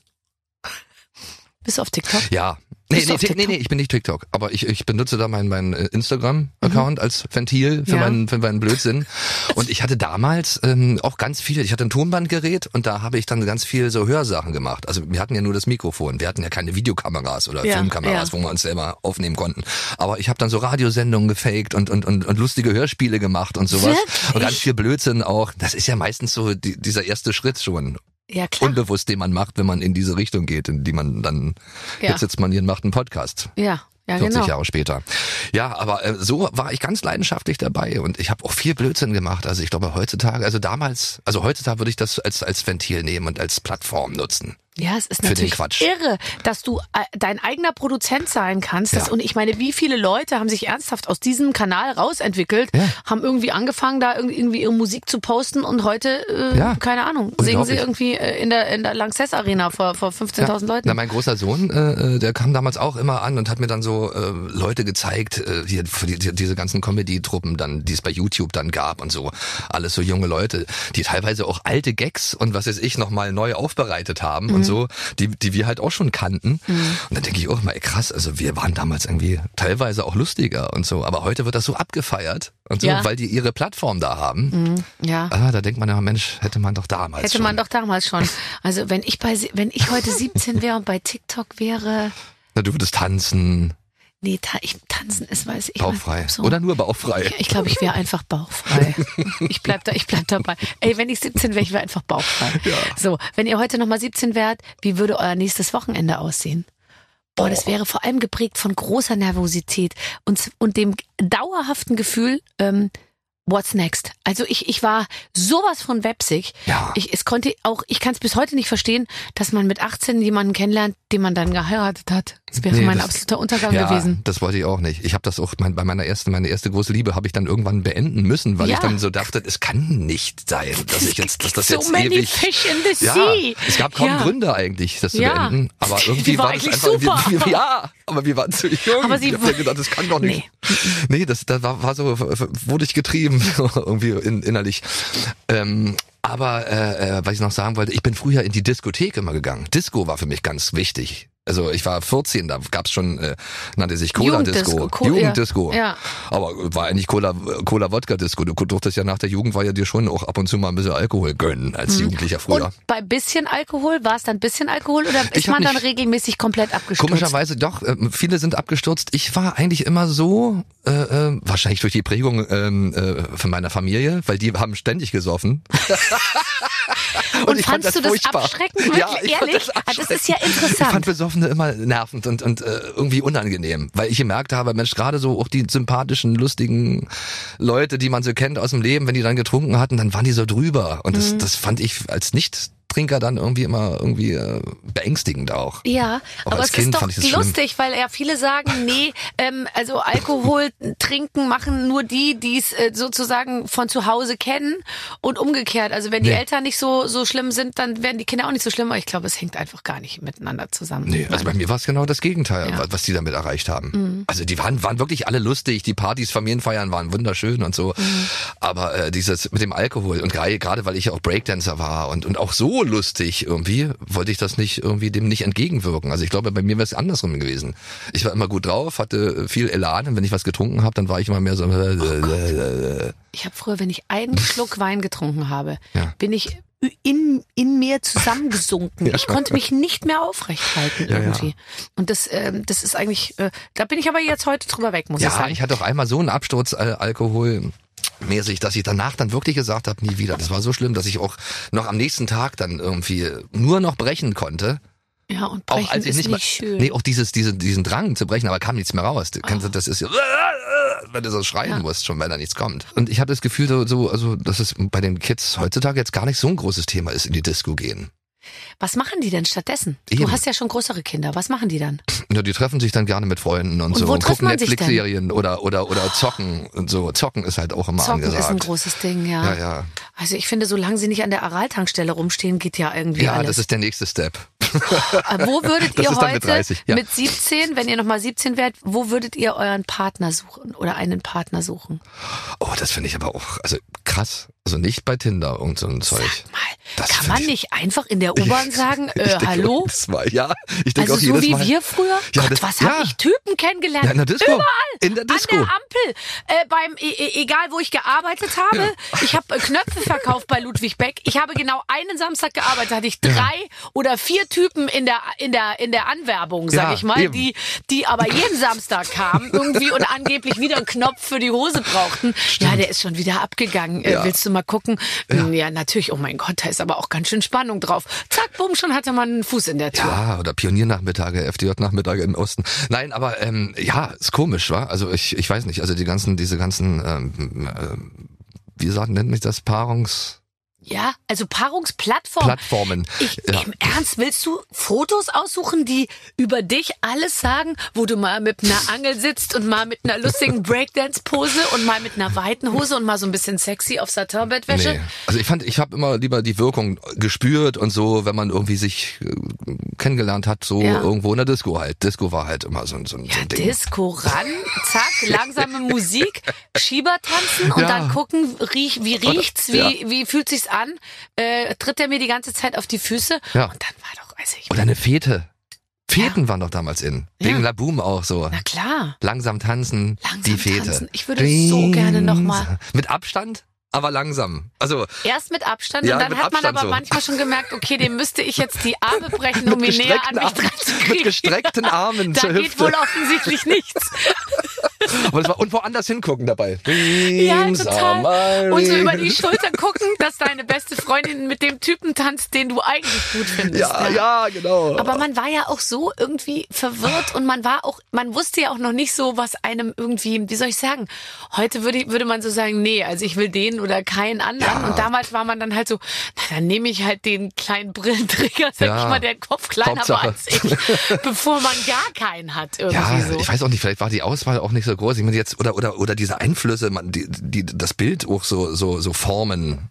Bist du auf TikTok? Ja. Nee, nee, nee, nee, ich bin nicht TikTok, aber ich, ich benutze da meinen mein Instagram-Account als Ventil für, Mhm. Ja. meinen, für meinen Blödsinn. *laughs* Und ich hatte damals ähm, auch ganz viel, ich hatte ein Tonbandgerät und da habe ich dann ganz viel so Hörsachen gemacht. Also wir hatten ja nur das Mikrofon, wir hatten ja keine Videokameras oder Ja, Filmkameras, ja. wo wir uns selber aufnehmen konnten. Aber ich habe dann so Radiosendungen gefaked und, und, und, und lustige Hörspiele gemacht und sowas. Wirklich? Und ganz viel Blödsinn auch. Das ist ja meistens so die, dieser erste Schritt schon Ja, klar. unbewusst, den man macht, wenn man in diese Richtung geht, in die man dann, Ja. jetzt sitzt man hier und macht einen Podcast. Ja, ja, 40 genau. Jahre später. Ja, aber äh, so war ich ganz leidenschaftlich dabei und ich habe auch viel Blödsinn gemacht. Also ich glaube heutzutage, also damals, also heutzutage würde ich das als als Ventil nehmen und als Plattform nutzen. Ja, es ist natürlich Quatsch. irre, dass du äh, dein eigener Produzent sein kannst. Ja. Und ich meine, wie viele Leute haben sich ernsthaft aus diesem Kanal rausentwickelt, Ja. haben irgendwie angefangen, da irgendwie ihre Musik zu posten und heute, äh, Ja. keine Ahnung, singen sie irgendwie äh, in der in der Lanxess Arena vor, vor 15.000 Leuten. Na, mein großer Sohn, äh, äh, der kam damals auch immer an und hat mir dann so äh, Leute gezeigt, äh, hier die, die, diese ganzen Comedy-Truppen dann, die es bei YouTube dann gab und so. Alles so junge Leute, die teilweise auch alte Gags und was weiß ich nochmal neu aufbereitet haben Mhm. und so, die, die wir halt auch schon kannten. Und dann denke ich auch mal, ey, krass, also wir waren damals irgendwie teilweise auch lustiger und so, aber heute wird das so abgefeiert und so, Ja. weil die ihre Plattform da haben. ja. Ah, da denkt man ja, Mensch, hätte man doch damals Hätte schon. man doch damals schon. *laughs* Also wenn ich bei wenn ich heute 17 wäre und bei TikTok wäre, Na, du würdest tanzen, nee, ta ich, tanzen ist, weiß ich bauchfrei. So. Oder nur bauchfrei. Ich glaube, ich wäre einfach bauchfrei. *laughs* Ich bleib da, ich bleib dabei. Ey, wenn ich 17 wäre, ich wäre einfach bauchfrei. So, wenn ihr heute nochmal 17 wärt, wie würde euer nächstes Wochenende aussehen? Boah, das wäre vor allem geprägt von großer Nervosität und, und dem dauerhaften Gefühl, ähm, what's next? Also ich, ich war sowas von websig. Ja. Ich, es konnte auch, ich kann es bis heute nicht verstehen, dass man mit 18 jemanden kennenlernt, den man dann geheiratet hat. Das wäre Nee, mein das- absoluter Untergang ja, gewesen. das wollte ich auch nicht. Ich habe das auch mein, bei meiner ersten, meine erste große Liebe habe ich dann irgendwann beenden müssen, weil Ja. ich dann so dachte, es kann nicht sein, dass ich jetzt, dass das so jetzt many ewig. fish in the Ja, sea. es gab kaum Ja. Gründe eigentlich, das zu Ja. beenden. Aber Die irgendwie war war, das einfach. super. Wir, *laughs* wir, ja, aber wir waren zu jung. Aber sie ich hab gedacht, das kann doch nicht. Nee, das, das war, war so, wurde ich getrieben, *laughs* irgendwie in, innerlich. Ähm, aber äh, äh, was ich noch sagen wollte, ich bin früher in die Diskothek immer gegangen. Disco war für mich ganz wichtig. Also ich war 14, da gab's schon, äh, nannte sich Cola-Disco. Jugenddisco, Co- Jugenddisco. ja. Aber war eigentlich Cola, Cola-Wodka-Disco. Du durftest ja nach der Jugend war ja dir schon auch ab und zu mal ein bisschen Alkohol gönnen als Jugendlicher früher. Und bei bisschen Alkohol, war es dann bisschen Alkohol oder ist man dann regelmäßig komplett abgestürzt? Komischerweise doch, äh, viele sind abgestürzt. Ich war eigentlich immer so, äh, äh, wahrscheinlich durch die Prägung ähm, äh, von meiner Familie, weil die haben ständig gesoffen. *laughs* Und, ich fand fandst du das furchtbar. abschreckend? Wirklich? Ja, ich fand Ehrlich? das Ah, das ist ja abschreckend. Ich interessant. fand Besoffene immer nervend und, und äh, irgendwie unangenehm, weil ich gemerkt habe, Mensch, gerade so auch die sympathischen, lustigen Leute, die man so kennt aus dem Leben, wenn die dann getrunken hatten, dann waren die so drüber. Und das, Mhm. das fand ich als nicht Trinker dann irgendwie immer irgendwie äh, beängstigend auch. Ja, Auch aber es Kind ist doch das schlimm. lustig, weil ja viele sagen, nee, ähm, also Alkohol trinken machen nur die, die es äh, sozusagen von zu Hause kennen und umgekehrt. Also wenn die Nee. Eltern nicht so so schlimm sind, dann werden die Kinder auch nicht so schlimm. Aber ich glaube, es hängt einfach gar nicht miteinander zusammen. Nee, also bei mir war es genau das Gegenteil, Ja. Mhm. was die damit erreicht haben. Also die waren, waren wirklich alle lustig, die Partys, Familienfeiern waren wunderschön und so. Mhm. Aber äh, dieses mit dem Alkohol und gerade, gerade weil ich ja auch Breakdancer war und, und auch so lustig irgendwie, wollte ich das nicht irgendwie dem nicht entgegenwirken. Also ich glaube, bei mir wäre es andersrum gewesen. Ich war immer gut drauf, hatte viel Elan und wenn ich was getrunken habe, dann war ich immer mehr so. Äh, Ich habe früher, wenn ich einen *laughs* Schluck Wein getrunken habe, Ja. bin ich in, in mir zusammengesunken. Ich konnte mich nicht mehr aufrecht halten Ja, irgendwie. ja. Und das, ähm, das ist eigentlich, äh, da bin ich aber jetzt heute drüber weg, muss ich Ja, sagen. ich hatte auch einmal so einen Absturz äh, Alkohol mäßig, dass ich danach dann wirklich gesagt habe, nie wieder. Das war so schlimm, dass ich auch noch am nächsten Tag dann irgendwie nur noch brechen konnte. ja, und brechen auch als ich nicht mal, schön. nee, auch dieses, diese, diesen Drang zu brechen, aber kam nichts mehr raus. Du, das ist, wenn du so schreien Ja. musst, schon wenn da nichts kommt. Und ich habe das Gefühl, so, so, also, dass es bei den Kids heutzutage jetzt gar nicht so ein großes Thema ist, in die Disco gehen. Was machen die denn stattdessen? Du Eben. hast ja schon größere Kinder. Was machen die dann? Ja, die treffen sich dann gerne mit Freunden und, Und so und gucken? Netflix-Serien oder, oder, oder zocken und so. Zocken ist halt auch immer Zocken angesagt. ist ein großes Ding, ja. ja, ja. Also ich finde, solange sie nicht an der Araltankstelle rumstehen, geht ja irgendwie Ja, alles. das ist der nächste Step. Äh, wo würdet *laughs* ihr dann mit heute 30, ja. mit 17, wenn ihr nochmal 17 wärt, wo würdet ihr euren Partner suchen oder einen Partner suchen? Oh, das finde ich aber auch, also krass. Also nicht bei Tinder und so ein Zeug. Sag mal, Das kann man ich- nicht einfach in der *laughs* U-Bahn sagen, äh, denke hallo? Jedes Mal. Ja, ich denke Also auch so wie Mal. wir früher? Ja, Gott, das- was ja. habe ich Typen kennengelernt? Ja, in der Disco. Überall. In der Disco. An der Ampel. Äh, beim, e e- egal wo ich gearbeitet habe. Ich habe äh, Knöpfe verkauft bei Ludwig Beck. Ich habe genau einen Samstag gearbeitet. Hatte ich drei oder vier Typen in der, in der, in der Anwerbung, sag Ja, ich mal, eben. die, die aber jeden Samstag kamen irgendwie und angeblich wieder einen Knopf für die Hose brauchten. Ja, der ist schon wieder abgegangen. Äh, Ja. willst du mal gucken? Ja. natürlich. Oh mein Gott, da ist aber auch ganz schön Spannung drauf. Zack, bumm, schon hatte man einen Fuß in der Tür. Ja, oder Pioniernachmittage, FDJ-Nachmittage im Osten. Nein, aber ähm, ja, ist komisch, wa? Also ich, ich weiß nicht, also die ganzen, diese ganzen, ähm, äh, wie sagt, nennt mich das, Paarungsplattformen. Ja, also Paarungsplattform. Ich, ja. Im Ernst, willst du Fotos aussuchen, die über dich alles sagen, wo du mal mit einer Angel sitzt und mal mit einer lustigen Breakdance-Pose und mal mit einer weiten Hose und mal so ein bisschen sexy auf Satinbettwäsche? Nee. Also ich fand, ich habe immer lieber die Wirkung gespürt und so, wenn man irgendwie sich äh, kennengelernt hat, so Ja. irgendwo in der Disco halt. Disco war halt immer so, ein- so, ein- so Ja, ein Ding. Disco ran, zack, *laughs* langsame Musik, Schieber tanzen und Ja. dann gucken, riech, wie riecht's, wie, ja. wie fühlt sich's an? Äh, tritt er mir die ganze Zeit auf die Füße? Ja. Und dann war doch, also ich, Oder eine Fete. Feten waren doch damals in. Wegen Ja. La Boom auch so. na klar. Langsam tanzen, Langsam die Fete. tanzen. Ich würde so gerne noch mal- Mit Abstand, aber langsam. Also Erst mit Abstand Ja, und dann mit hat man Abstand aber so. manchmal schon gemerkt, okay, dem müsste ich jetzt die Arme brechen, *laughs* um mit ihn näher an mich dran zu mit kriegen. gestreckten Armen Da geht wohl offensichtlich nichts. *laughs* Aber das war, und woanders hingucken dabei. Ja, total. Und so über die Schulter gucken, dass deine beste Freundin mit dem Typen tanzt, den du eigentlich gut findest. Ja, ja, genau. Aber man war ja auch so irgendwie verwirrt und man war auch, man wusste ja auch noch nicht so, was einem irgendwie, wie soll ich sagen, heute würde, würde man so sagen, nee, also ich will den oder keinen anderen. Ja. Und damals war man dann halt so, na dann nehme ich halt den kleinen Brillenträger, sag Ja. ich mal, der Kopf kleiner war Hauptsache. als ich, bevor man gar keinen hat irgendwie ja, so. ich weiß auch nicht, vielleicht war die Auswahl auch nicht so groß. Ich meine jetzt, oder, oder, oder diese Einflüsse, man, die, die, das Bild auch so, so, so formen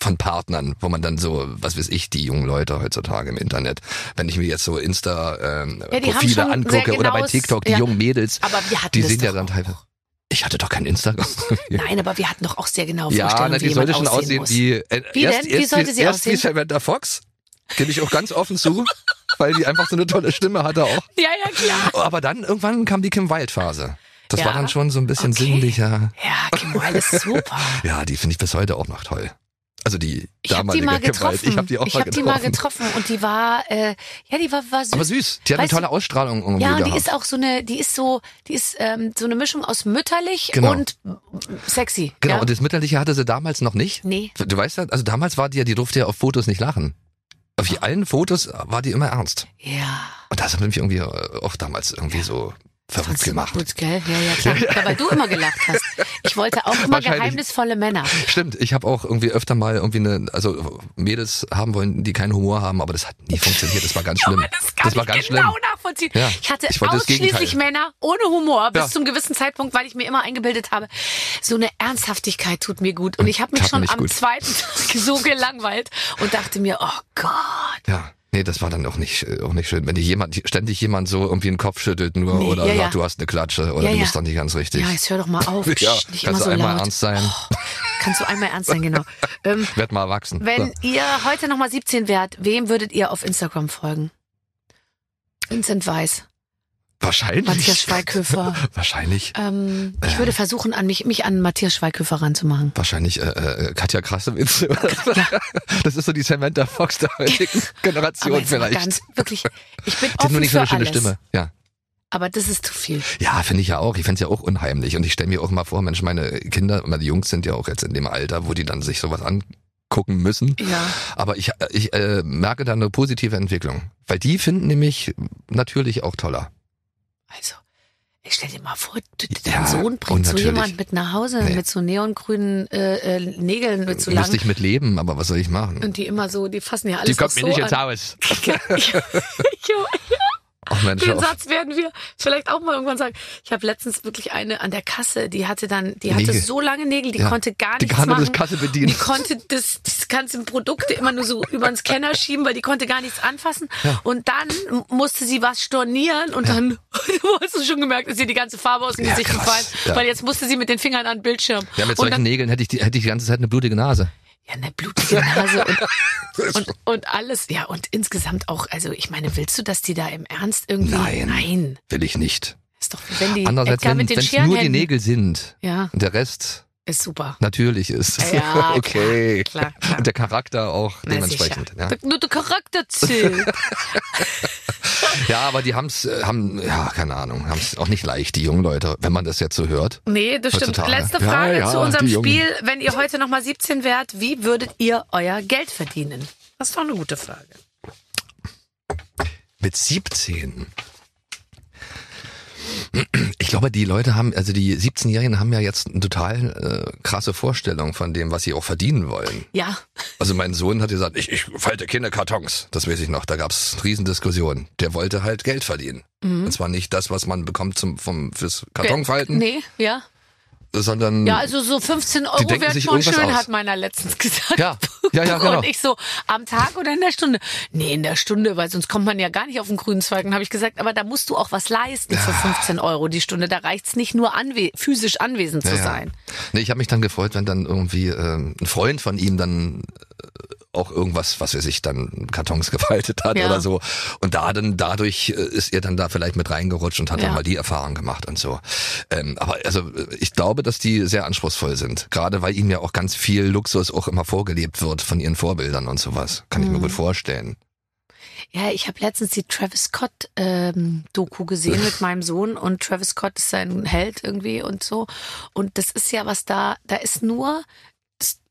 von Partnern, wo man dann so, was weiß ich, die jungen Leute heutzutage im Internet, wenn ich mir jetzt so Insta ähm, Ja, Profile angucke sehr oder bei genaues- TikTok, die ja. jungen Mädels, die sind ja dann teilweise. Ich hatte doch kein Instagram. *laughs* Nein, aber wir hatten doch auch sehr genaue Ja, Vorstellungen, na, wie die sollte jemand schon aussehen aussehen muss. wie, äh, Wie erst, denn? Wie erst, sollte sie erst aussehen? wie Samantha Fox, gebe ich auch ganz offen zu, *laughs* weil die einfach so eine tolle Stimme hatte auch. Ja, ja, klar. Aber dann irgendwann kam die Kim Wilde Phase. Das Ja. war dann schon so ein bisschen Okay. sinnlicher. Ja, Kim Wilde ist *laughs* super. Ja, die finde ich bis heute auch noch toll. Also die Ich habe damalige die mal getroffen. Ich habe die auch ich mal hab die getroffen. mal getroffen und die war, äh, ja, die war, war süß. Aber süß. Die hat eine Weißt du- tolle Ausstrahlung irgendwie Ja, und die gehabt. ist auch so eine, die ist so, die ist ähm, so eine Mischung aus mütterlich Genau. und sexy. genau, ja? und das Mütterliche hatte sie damals noch nicht. Nee. Du weißt ja, also damals war die ja, die durfte ja auf Fotos nicht lachen. Auf allen Fotos war die immer ernst. Ja. Und das hat mich irgendwie äh, auch damals irgendwie so verrückt Fandst gemacht. Gut, gell? Ja, ja, klar. *laughs* Ja, weil du immer gelacht hast. Ich wollte auch immer geheimnisvolle Männer. Stimmt, ich habe auch irgendwie öfter mal irgendwie eine, also Mädels haben wollen, die keinen Humor haben, aber das hat nie funktioniert. Das war ganz *laughs* schlimm. Das kann war ich ganz genau schlimm. nachvollziehen. Ja, ich hatte ich das ausschließlich. Männer ohne Humor bis Ja. zum gewissen Zeitpunkt, weil ich mir immer eingebildet habe, so eine Ernsthaftigkeit tut mir gut. Und ich habe mich schon am gut. zweiten *laughs* Tag so gelangweilt und dachte mir, oh Gott. Ja. Nee, das war dann auch nicht, äh, auch nicht schön. Wenn dir jemand, ständig jemand so irgendwie den Kopf schüttelt nur Nee, oder ja, sagt, ja. du hast eine Klatsche oder Ja, du bist doch nicht ganz richtig. Ja, jetzt hör doch mal auf. *laughs* Ja, nicht kannst so du einmal laut. ernst sein? Oh, kannst du einmal ernst sein, genau. *laughs* ähm, Werd mal erwachsen. wenn ihr heute nochmal 17 wärt, wem würdet ihr auf Instagram folgen? Vincent Weiss, Wahrscheinlich. Matthias Schweighöfer. *laughs* Wahrscheinlich. Ähm, ich würde versuchen, an mich, mich an Matthias Schweighöfer ranzumachen. Wahrscheinlich äh, äh, Katja Krassewitz. *laughs* das ist so die Samantha Fox der heutigen *laughs* Generation vielleicht. ganz, wirklich, ich bin offen nur nicht so für eine schöne alles. Stimme. Ja. Aber das ist zu viel. Ja, finde ich ja auch. Ich find's ja auch unheimlich. Und ich stelle mir auch mal vor, Mensch, meine Kinder, meine Jungs sind ja auch jetzt in dem Alter, wo die dann sich sowas angucken müssen. Ja. Aber ich, ich äh, merke da eine positive Entwicklung. Weil die finden nämlich natürlich auch toller. Also, ich stell dir mal vor, dein Ja, Sohn bringt so jemand mit nach Hause Nee. mit so neongrünen äh, äh, Nägeln mit so Müsste langen ich mit leben, aber was soll ich machen? und die immer so, die fassen ja alles Die kommt mir so nicht ins an. Haus. *laughs* *laughs* *laughs* Jo, Ach Mensch, Den auch. Satz werden wir vielleicht auch mal irgendwann sagen. Ich habe letztens wirklich eine an der Kasse, die hatte dann, die hatte Nägel. so lange Nägel, die Ja. konnte gar Die nichts kann nur machen. das Kasse bedienen. Die konnte das, das ganze Produkte immer nur so über den Scanner schieben, weil die konnte gar nichts anfassen. Und dann musste sie was stornieren und dann, *laughs* du hast es schon gemerkt, ist ihr die ganze Farbe aus dem Ja, Gesicht gefallen, Ja. weil jetzt musste sie mit den Fingern an den Bildschirm. Ja, mit und solchen dann, Nägeln hätte ich, die, hätte ich die ganze Zeit eine blutige Nase. Ja, eine blutige Nase und, *laughs* und, und alles. Ja, und insgesamt auch, also ich meine, willst du, dass die da im Ernst irgendwie? Nein. Nein. Will ich nicht. Ist doch, wenn die Andererseits, Edgar wenn mit den es nur die Nägel sind Ja, und der Rest ist super. natürlich ist. Ja, *laughs* okay. klar, klar, klar. Und der Charakter auch Na, dementsprechend. sicher. Ja. Nur der Charakter zählt. *laughs* ja, aber die haben's, äh, haben, ja, keine Ahnung, haben's auch nicht leicht, die jungen Leute, wenn man das jetzt so hört. Nee, das stimmt. Heutzutage. Letzte Ja, Frage ja, zu unserem. Spiel. Wenn ihr heute nochmal 17 wärt, wie würdet ihr euer Geld verdienen? Das ist doch eine gute Frage. Mit 17. Ich glaube, die Leute haben, also die 17-Jährigen haben ja jetzt eine total äh, krasse Vorstellung von dem, was sie auch verdienen wollen. Ja, Also mein Sohn hat gesagt, ich, ich falte keine Kartons. Das weiß ich noch. Da gab's Riesendiskussionen. Der wollte halt Geld verdienen. Und zwar nicht das, was man bekommt zum, vom, fürs Kartonfalten, nee, ja. Sondern Ja, also so 15 Euro wäre schon schön, aus. hat meiner letztens gesagt. Ja, ja, ja, *laughs* genau. Und ich so, am Tag oder in der Stunde? Nee, in der Stunde, weil sonst kommt man ja gar nicht auf den grünen Zweig. Dann habe ich gesagt, aber da musst du auch was leisten für 15 Euro die Stunde. Da reicht's nicht nur anwe physisch anwesend zu Ja, ja. sein. Nee, ich habe mich dann gefreut, wenn dann irgendwie ähm, ein Freund von ihm dann äh, auch irgendwas, was er sich dann Kartons gefaltet hat Ja. oder so. Und da dann dadurch äh, ist er dann da vielleicht mit reingerutscht und hat Ja. dann mal die Erfahrung gemacht und so. Ähm, aber also äh, ich glaube, dass die sehr anspruchsvoll sind. Gerade weil ihnen ja auch ganz viel Luxus auch immer vorgelebt wird von ihren Vorbildern und sowas. Kann ich Mhm. mir gut vorstellen. Ja, ich habe letztens die Travis Scott ähm, Doku gesehen *laughs* mit meinem Sohn und Travis Scott ist sein Held irgendwie und so. Und das ist ja was da, da ist nur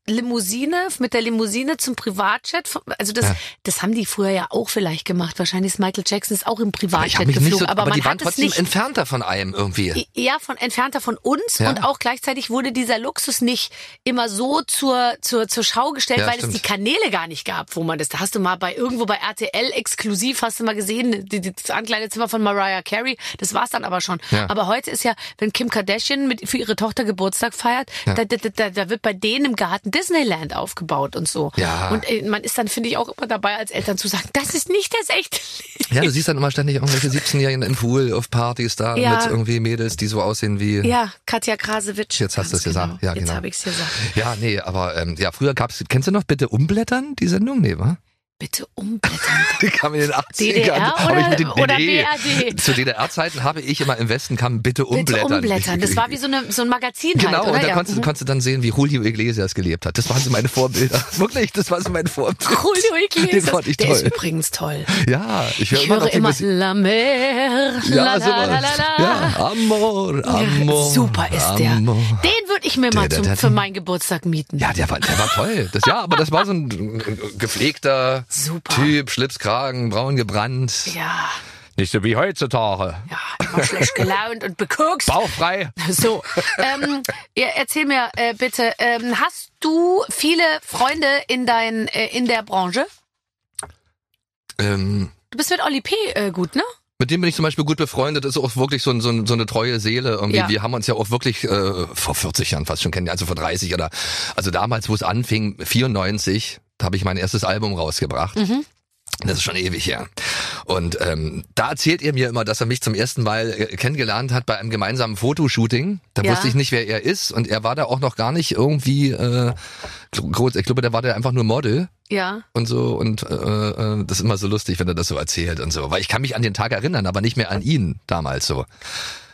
Limousine, mit der Limousine zum Privatjet. Also das, Ja. das haben die früher ja auch vielleicht gemacht. Wahrscheinlich ist Michael Jackson ist auch im Privatjet mich geflogen, nicht so, aber, aber, die waren trotzdem nicht entfernter von einem irgendwie. ja, von entfernter von uns Ja. und auch gleichzeitig wurde dieser Luxus nicht immer so zur, zur, zur Schau gestellt, Ja, weil stimmt. es die Kanäle gar nicht gab, wo man das, da hast du mal bei irgendwo bei RTL exklusiv, hast du mal gesehen, das Ankleidezimmer von Mariah Carey, das war's dann aber schon. Aber heute ist ja, wenn Kim Kardashian mit, für ihre Tochter Geburtstag feiert, da, da, da, da wird bei denen im Garten Disneyland aufgebaut und so. Ja. Und äh, man ist dann, finde ich, auch immer dabei als Eltern zu sagen, das ist nicht das echte Leben. Ja, du siehst dann immer ständig irgendwelche 17-Jährigen im Pool auf Partys da Ja. mit irgendwie Mädels, die so aussehen wie Ja, Katja Krasewitsch. Jetzt hast du es Ganz gesagt. Genau. Ja, Jetzt genau. habe ich es gesagt. Ja, nee, aber ähm, ja, früher gab's, kennst du noch bitte Umblättern, die Sendung? Nee, wa? Bitte umblättern. *laughs* Die kam in den 80ern. DDR hab ich mit den, oder- oder nee, BRD? Zu DDR-Zeiten habe ich immer im Westen kam bitte umblättern. Bitte umblättern. Das war wie so, eine, so ein Magazin Genau, halt, oder? und da ja. konntest, du konntest du dann sehen, wie Julio Iglesias gelebt hat. Das waren so meine Vorbilder. *laughs* Wirklich, das waren so meine Vorbilder. Julio Iglesias. Den fand ich Der toll. ist übrigens toll. Ja, ich höre Ich immer höre immer. La Mer, Ja, la, la, la, la. Ja, Amor, Amor. Super ist der. Amor. Den würde ich mir mal Da, da, zum, da, für meinen Geburtstag mieten. Ja, der war, der war toll. Das, ja, aber das war so ein äh, gepflegter Super. Typ, Schlips, Kragen, braun gebrannt. Ja. Nicht so wie heutzutage. Ja, immer schlecht gelaunt und bekokst. Bauchfrei. So, ähm, erzähl mir äh, bitte, ähm, hast du viele Freunde in dein, äh, in der Branche? Ähm, Du bist mit Oli P. Äh, gut, ne? Mit dem bin ich zum Beispiel gut befreundet, ist auch wirklich so, ein, so, ein, so eine treue Seele. Irgendwie. Ja. Wir haben uns ja auch wirklich äh, vor 40 Jahren fast schon kennengelernt, also vor 30 oder also damals, wo es anfing, 94, da habe ich mein erstes Album rausgebracht. Das ist schon ewig her. Und ähm, da erzählt er mir immer, dass er mich zum ersten Mal äh, kennengelernt hat bei einem gemeinsamen Fotoshooting. Da Ja. wusste ich nicht, wer er ist. Und er war da auch noch gar nicht irgendwie äh, groß. Ich glaube, der war da einfach nur Model Ja. und so und äh, äh, das ist immer so lustig, wenn er das so erzählt und so, weil ich kann mich an den Tag erinnern, aber nicht mehr an ihn damals so.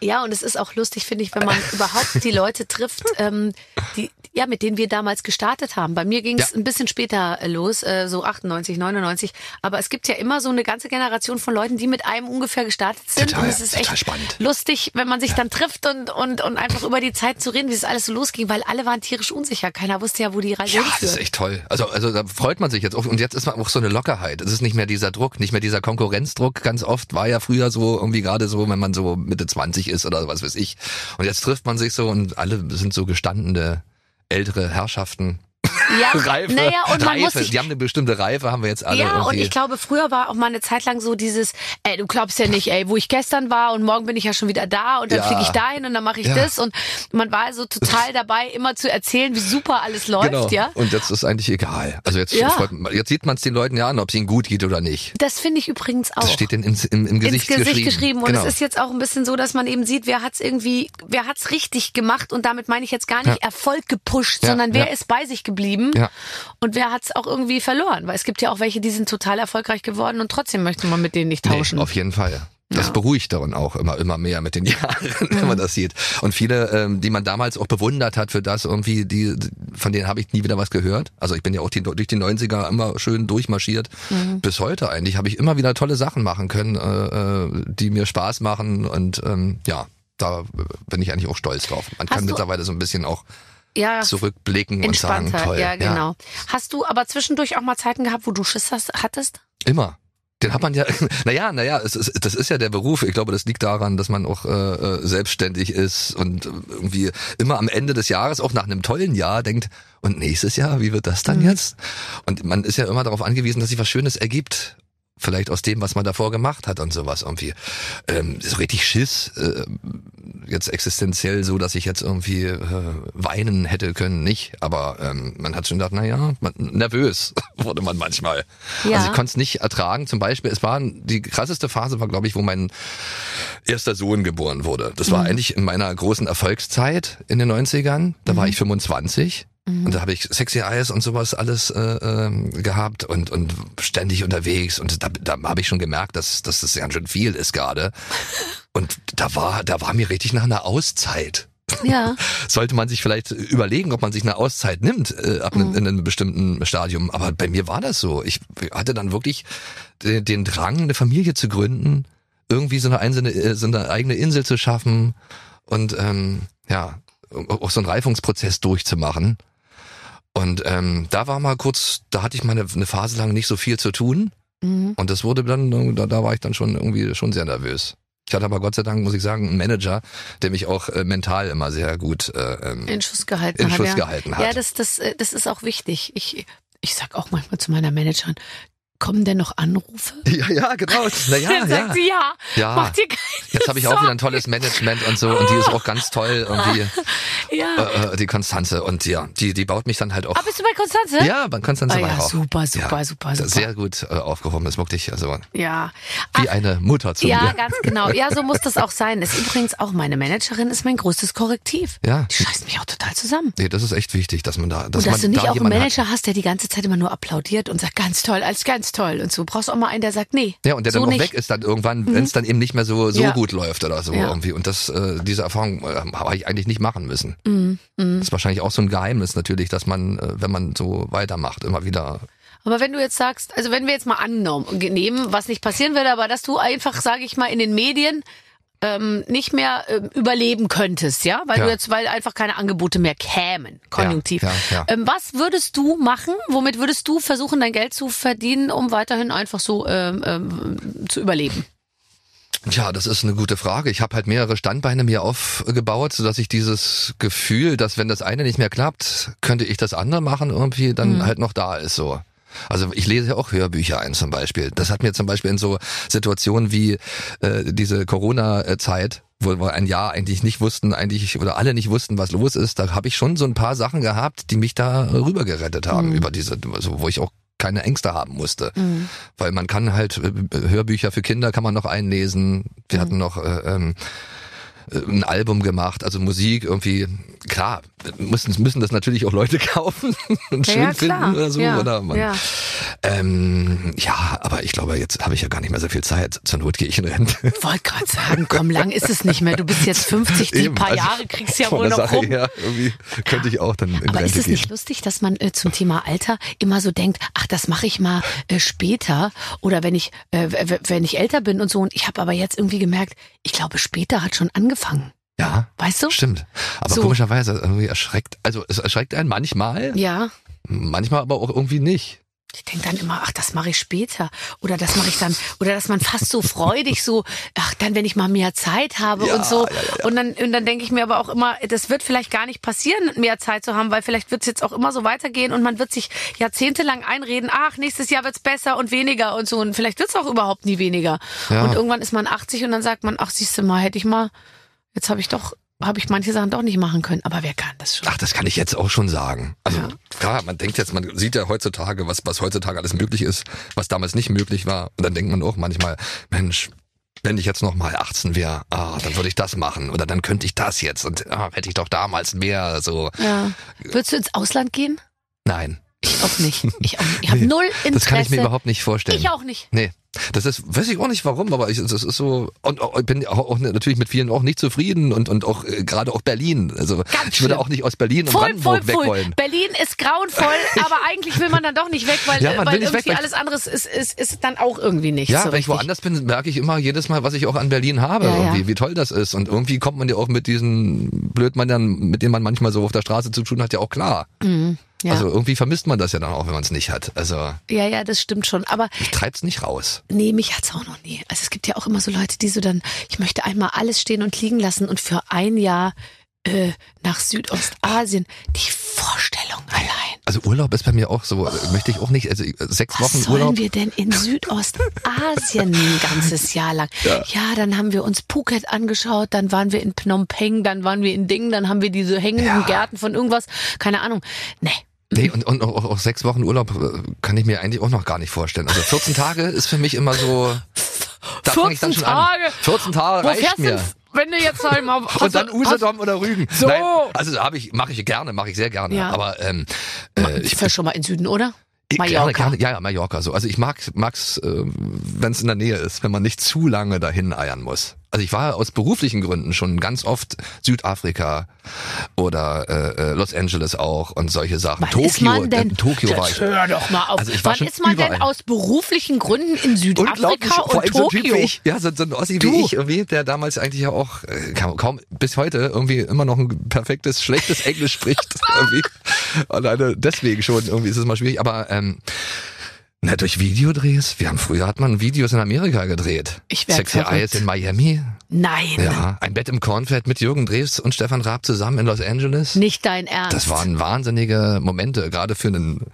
Ja, und es ist auch lustig, finde ich, wenn man *laughs* überhaupt die Leute trifft, ähm, die, ja, mit denen wir damals gestartet haben. Bei mir ging es Ja. ein bisschen später äh, los, äh, so 98, 99. Aber es gibt ja immer so eine ganze Generation von Leuten, die mit einem ungefähr gestartet sind. Total, und es ist echt spannend. lustig, wenn man sich dann trifft und, und, und einfach über die Zeit zu reden, wie es alles so losging, weil alle waren tierisch unsicher. Keiner wusste ja, wo die Reise Ja, das ist echt toll. Also also da freut man sich jetzt auch und jetzt ist man auch so eine Lockerheit. Es ist nicht mehr dieser Druck, nicht mehr dieser Konkurrenzdruck. Ganz oft war ja früher so irgendwie gerade so, wenn man so Mitte 20 ist oder was weiß ich. Und jetzt trifft man sich so und alle sind so gestandene ältere Herrschaften. Ja, *laughs* Reife, naja, und man muss Reife. sich Die haben eine bestimmte Reife, haben wir jetzt alle Ja, und irgendwie. ich glaube, früher war auch mal eine Zeit lang so dieses, ey, du glaubst ja nicht, ey, wo ich gestern war und morgen bin ich ja schon wieder da und dann Ja. fliege ich dahin und dann mache ich Ja. das und man war so total *laughs* dabei, immer zu erzählen, wie super alles läuft, genau. ja. Und jetzt ist eigentlich egal. Also jetzt, Ja. freut jetzt sieht man es den Leuten ja an, ob es ihnen gut geht oder nicht. Das finde ich übrigens auch. Das steht denen ins, im, im Gesicht, ins Gesicht geschrieben. geschrieben. Und genau. es ist jetzt auch ein bisschen so, dass man eben sieht, wer hat's irgendwie, wer hat's richtig gemacht und damit meine ich jetzt gar nicht. Erfolg gepusht, sondern wer ist bei sich geblieben Ja. und wer hat's auch irgendwie verloren. Weil es gibt ja auch welche, die sind total erfolgreich geworden und trotzdem möchte man mit denen nicht tauschen. Nee, auf jeden Fall. Das Ja. beruhigt darin auch immer, immer mehr mit den *laughs* Jahren, wenn man das sieht. Und viele, ähm, die man damals auch bewundert hat für das irgendwie, die, von denen habe ich nie wieder was gehört. Also ich bin ja auch die, durch die 90er immer schön durchmarschiert. Mhm. Bis heute eigentlich habe ich immer wieder tolle Sachen machen können, äh, äh, die mir Spaß machen und ähm, ja, da bin ich eigentlich auch stolz drauf. Man Hast kann mittlerweile so ein bisschen auch ja, zurückblicken und sagen, toll. ja, genau. Hast du aber zwischendurch auch mal Zeiten gehabt, wo du Schiss hast, hattest? Immer. Den hat man ja, *laughs* naja, naja, es ist, das ist ja der Beruf. Ich glaube, das liegt daran, dass man auch äh, äh, selbstständig ist und irgendwie immer am Ende des Jahres, auch nach einem tollen Jahr, denkt, und nächstes Jahr, wie wird das dann jetzt? Und man ist ja immer darauf angewiesen, dass sich was Schönes ergibt. Vielleicht aus dem, was man davor gemacht hat und sowas irgendwie. Ähm, so richtig Schiss, äh, jetzt existenziell so, dass ich jetzt irgendwie äh, weinen hätte können, nicht. Aber ähm, man hat schon gedacht, na ja, man, nervös *laughs* wurde man manchmal. Ja. Also ich konnte es nicht ertragen. Zum Beispiel, es war die krasseste Phase war, glaube ich, wo mein erster Sohn geboren wurde. Das war eigentlich in meiner großen Erfolgszeit in den 90ern. Da war ich 25. Und da habe ich Sexy Eyes und sowas alles äh, ähm, gehabt und und ständig unterwegs und da, da habe ich schon gemerkt, dass, dass das ganz schön viel ist gerade. *laughs* Und da war da war mir richtig nach einer Auszeit Ja. *laughs* sollte man sich vielleicht überlegen, ob man sich eine Auszeit nimmt äh, ab einem, in einem bestimmten Stadium. Aber bei mir war das so. Ich hatte dann wirklich den, den Drang, eine Familie zu gründen, irgendwie so eine, einzelne, äh, so eine eigene Insel zu schaffen und ähm, ja, auch so einen Reifungsprozess durchzumachen. Und ähm, da war mal kurz, da hatte ich mal eine, eine Phase lang nicht so viel zu tun. Mhm. Und das wurde dann, da, da war ich dann schon irgendwie schon sehr nervös. Ich hatte aber Gott sei Dank, muss ich sagen, einen Manager, der mich auch äh, mental immer sehr gut äh, ähm, In Schuss gehalten in hat. Schuss ja. gehalten hat. Ja, das, das, äh, das ist auch wichtig. Ich, ich sag auch manchmal zu meiner Managerin, kommen denn noch Anrufe? *laughs* ja, ja, genau. Dann ja. sagt sie, ja, Ja. mach dir keine Jetzt habe ich auch wieder ein tolles Management und so und die ist auch ganz toll irgendwie *laughs* Ja. äh, äh, die Konstanze und ja, die die baut mich dann halt auch Ah, bist du bei Konstanze? ja, bei Konstanze Ah, war ja, ich auch. super, super, super, super. Sehr gut äh, aufgehoben, ist wirklich also Ja. wie eine Mutter zu Ja, mir. ganz genau. Ja, so muss das auch sein. Ist übrigens auch meine Managerin ist mein größtes Korrektiv. Ja. Die scheißt mich auch total zusammen. Nee, das ist echt wichtig, dass man da dass Und dass man du nicht da auch einen Manager hast, der die ganze Zeit immer nur applaudiert und sagt, ganz toll, alles ganz toll. Und so brauchst du auch mal einen, der sagt, nee. Ja, und der so dann auch nicht. Mhm. weg ist dann irgendwann, wenn es dann eben nicht mehr so so Ja. gut läuft oder so Ja. irgendwie. Und das, äh, diese Erfahrung äh, habe ich eigentlich nicht machen müssen. Mhm. Das ist wahrscheinlich auch so ein Geheimnis natürlich, dass man, äh, wenn man so weitermacht, immer wieder. Aber wenn du jetzt sagst, also wenn wir jetzt mal angenommen, nehmen, was nicht passieren würde, aber dass du einfach, sage ich mal, in den Medien ähm, nicht mehr ähm, überleben könntest, ja, weil Ja. du jetzt, weil einfach keine Angebote mehr kämen, konjunktiv. ja, ja. Ähm, was würdest du machen? Womit würdest du versuchen, dein Geld zu verdienen, um weiterhin einfach so ähm, ähm, zu überleben? Ja, das ist eine gute Frage. Ich habe halt mehrere Standbeine mir aufgebaut, sodass ich dieses Gefühl, dass wenn das eine nicht mehr klappt, könnte ich das andere machen, irgendwie dann halt noch da ist so. Also ich lese ja auch Hörbücher ein zum Beispiel. Das hat mir zum Beispiel in so Situationen wie äh, diese Corona-Zeit, wo wir ein Jahr eigentlich nicht wussten, eigentlich oder alle nicht wussten, was los ist, da habe ich schon so ein paar Sachen gehabt, die mich da rüber gerettet haben über diese, also wo ich auch keine Ängste haben musste, weil man kann halt äh, Hörbücher für Kinder kann man noch einlesen. Wir hatten noch äh, ähm, äh, ein Album gemacht, also Musik irgendwie, klar, müssen, müssen das natürlich auch Leute *laughs* kaufen und Ja, schön ja, finden oder so, Ja, oder? Man, ja. Ähm, ja, aber ich glaube, jetzt habe ich ja gar nicht mehr so viel Zeit. Zur Not gehe ich in Rente. Wollte gerade sagen, komm, lang ist es nicht mehr. Du bist jetzt 50, die Eben, paar also Jahre kriegst du ja wohl noch Sache rum. her, irgendwie könnte ich auch dann in Aber Rente ist es gehen. nicht lustig, dass man äh, zum Thema Alter immer so denkt, ach, das mache ich mal äh, später oder wenn ich äh, wenn ich älter bin und so. Und ich habe aber jetzt irgendwie gemerkt, ich glaube, später hat schon angefangen. Ja, Weißt du? stimmt. Aber So. komischerweise irgendwie erschreckt, also es erschreckt einen manchmal, Ja. manchmal aber auch irgendwie nicht. Ich denke dann immer, ach, das mache ich später. Oder das mache ich dann, oder dass man fast so freudig so, ach, dann, wenn ich mal mehr Zeit habe Ja, und so. ja, ja. Und dann, und dann denke ich mir aber auch immer, das wird vielleicht gar nicht passieren, mehr Zeit zu haben, weil vielleicht wird es jetzt auch immer so weitergehen und man wird sich jahrzehntelang einreden, ach, nächstes Jahr wird's besser und weniger und so. Und vielleicht wird's auch überhaupt nie weniger. Und irgendwann ist man 80 und dann sagt man, ach, siehst du mal, hätte ich mal, jetzt habe ich doch, habe ich manche Sachen doch nicht machen können. Aber wer kann das schon? Ach, das kann ich jetzt auch schon sagen. Also Ja. klar, man denkt jetzt, man sieht ja heutzutage, was, was heutzutage alles möglich ist, was damals nicht möglich war. Und dann denkt man auch manchmal, Mensch, wenn ich jetzt noch mal 18 wäre, ah, dann würde ich das machen oder dann könnte ich das jetzt und ah, hätte ich doch damals mehr so. Ja. Würdest du ins Ausland gehen? Nein, Ich auch nicht. Ich auch nicht. Ich habe Nee, null Interesse. das kann ich mir überhaupt nicht vorstellen. Ich auch nicht. Nee, das ist, weiß ich auch nicht warum, aber ich, das ist so, und auch- ich bin auch, natürlich mit vielen auch nicht zufrieden und, und auch äh, gerade auch Berlin. Also ich würde auch nicht aus Berlin und Voll, voll, Brandenburg weg voll. wollen. Berlin ist grauenvoll, *laughs* aber eigentlich will man dann doch nicht weg, weil, Ja, weil weg, irgendwie weil- alles anderes ist, ist, ist dann auch irgendwie nicht Ja, so wenn ich woanders bin, merke ich immer jedes Mal, was ich auch an Berlin habe, Ja, ja. wie toll das ist. Und irgendwie kommt man ja auch mit diesen Blödmännern, mit denen man manchmal so auf der Straße zu tun hat, ja auch klar. Ja. Also irgendwie vermisst man das ja dann auch, wenn man es nicht hat. Also ja, ja, das stimmt schon. Aber ich treib's nicht raus. nee, mich hat's auch noch nie. Also es gibt ja auch immer so Leute, die so dann, ich möchte einmal alles stehen und liegen lassen und für ein Jahr äh, nach Südostasien. Die Vorstellung allein. Also Urlaub ist bei mir auch so, äh, möchte ich auch nicht, also äh, sechs Was Wochen sollen Urlaub. wir denn in Südostasien ein ganzes Jahr lang? Ja. dann haben wir uns Phuket angeschaut, dann waren wir in Phnom Penh, dann waren wir in Ding, dann haben wir diese hängenden Ja. Gärten von irgendwas. Keine Ahnung. Nee. Nee, und, und auch, auch sechs Wochen Urlaub äh, kann ich mir eigentlich auch noch gar nicht vorstellen. Also 14 Tage ist für mich immer so. Da fang ich dann 14 schon an. Tage? 14 Tage Wo reicht fährst mir. denn, wenn du jetzt ich mal, *laughs* Und dann Usedom oder Rügen. So. Nein, also habe ich, mache ich gerne, mache ich sehr gerne. Ja. Aber ähm, äh, Ich ich, fähr schon mal in Süden, oder? Mallorca. Gerne, gerne, ja, ja, Mallorca. So. Also ich mag mag's, äh, wenn es in der Nähe ist, wenn man nicht zu lange dahin eiern muss. Also ich war aus beruflichen Gründen schon ganz oft Südafrika oder äh, äh, Los Angeles auch und solche Sachen. Wann Tokio, ist man denn? äh, Tokio war ich. hör doch mal auf. Also ich war Wann ist man denn überall. aus beruflichen Gründen in Südafrika und, allem so ein Typ Tokio? wie ich, ja, so, so ein Ossi Du. wie ich irgendwie, der damals eigentlich ja auch äh, kaum, kaum bis heute irgendwie immer noch ein perfektes, schlechtes Englisch spricht. *laughs* Alleine deswegen schon, irgendwie ist es mal schwierig, aber ähm, na, durch Videodrehs, wir haben früher hat man Videos in Amerika gedreht. Ich werd Sexy verrückt. Eyes in Miami. Nein, Ja, ein Bett im Kornfeld mit Jürgen Drews und Stefan Raab zusammen in Los Angeles. nicht dein Ernst. Das waren wahnsinnige Momente, gerade für einen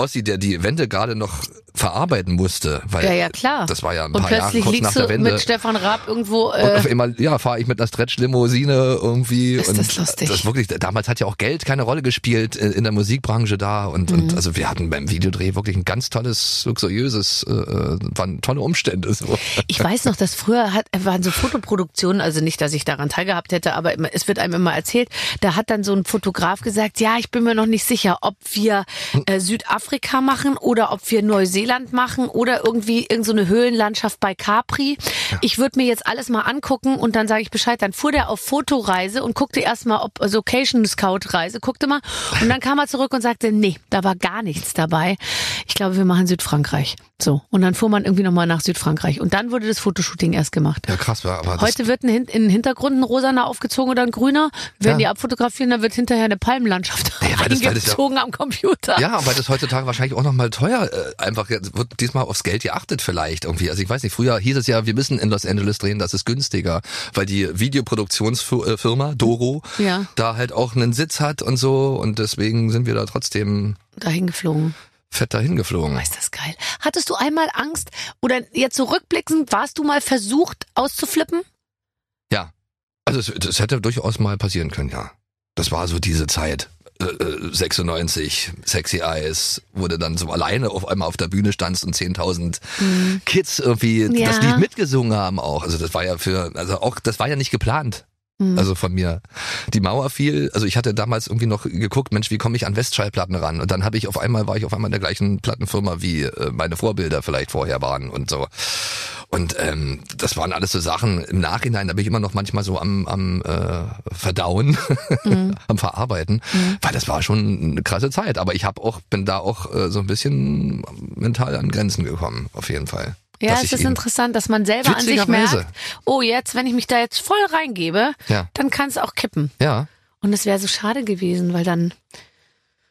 Ossi, der die Wende gerade noch verarbeiten musste, weil ja, ja, klar. das war ja ein und paar Jahre plötzlich kurz nach der Wende. mit Stefan Raab irgendwo. Und auf Äh, einmal, ja, fahre ich mit einer Stretch-Limousine irgendwie. Ist und das lustig. Das wirklich, damals hat ja auch Geld keine Rolle gespielt in, der Musikbranche da. Und, Mhm. und also wir hatten beim Videodreh wirklich ein ganz tolles, luxuriöses, äh, äh, waren tolle Umstände. So. ich weiß noch, dass früher hat, waren so Fotoproduktionen, also nicht, dass ich daran teilgehabt hätte, aber es wird einem immer erzählt, da hat dann so ein Fotograf gesagt, ja, ich bin mir noch nicht sicher, ob wir äh, Südafrika machen oder ob wir Neuseeland machen oder irgendwie irgendeine so eine Höhlenlandschaft bei Capri. Ich würde mir jetzt alles mal angucken und dann sage ich Bescheid. Dann fuhr der auf Fotoreise und guckte erstmal, ob also Location Scout Reise, guckte mal und dann kam er zurück und sagte, nee, da war gar nichts dabei. Ich glaube, wir machen Südfrankreich. So. Und dann fuhr man irgendwie nochmal nach Südfrankreich. Und dann wurde das Fotoshooting erst gemacht. Ja, krass, war aber Heute wird ein, den Hintergrund ein rosaner aufgezogen oder ein grüner. Wenn Ja. die abfotografieren, dann wird hinterher eine Palmenlandschaft Ja, das ja- eingezogen am Computer. Ja, weil das heutzutage heutzutage wahrscheinlich auch nochmal teuer. Äh, einfach wird diesmal aufs Geld geachtet vielleicht irgendwie. Also ich weiß nicht, früher hieß es ja, wir müssen in Los Angeles drehen, das ist günstiger, weil die Videoproduktionsfirma Doro Ja. da halt auch einen Sitz hat und so und deswegen sind wir da trotzdem Dahin geflogen. fett dahin geflogen. Oh, ist das geil. Hattest du einmal Angst oder jetzt zurückblickend, warst du mal versucht auszuflippen? Ja. Also es, das hätte durchaus mal passieren können, ja. Das war so diese Zeit. Äh, äh, 96, Sexy Eyes, wo du dann so alleine auf einmal auf der Bühne standst und 10.000 Kids irgendwie Mhm. Ja. das Lied mitgesungen haben auch. Also das war ja für, also auch, das war ja nicht geplant. Mhm. Also von mir. Die Mauer fiel, also ich hatte damals irgendwie noch geguckt, Mensch, wie komme ich an Westschallplatten ran? Und dann habe ich auf einmal, war ich auf einmal in der gleichen Plattenfirma, wie äh, meine Vorbilder vielleicht vorher waren und so. Und ähm, das waren alles so Sachen im Nachhinein, da bin ich immer noch manchmal so am, am äh, Verdauen, *laughs* am Verarbeiten, weil das war schon eine krasse Zeit. Aber ich habe auch, bin da auch äh, so ein bisschen mental an Grenzen gekommen, auf jeden Fall. Ja, es ist interessant, dass man selber an sich merkt, oh jetzt, wenn ich mich da jetzt voll reingebe, Ja. dann kann es auch kippen. Ja, Und es wäre so schade gewesen, weil dann,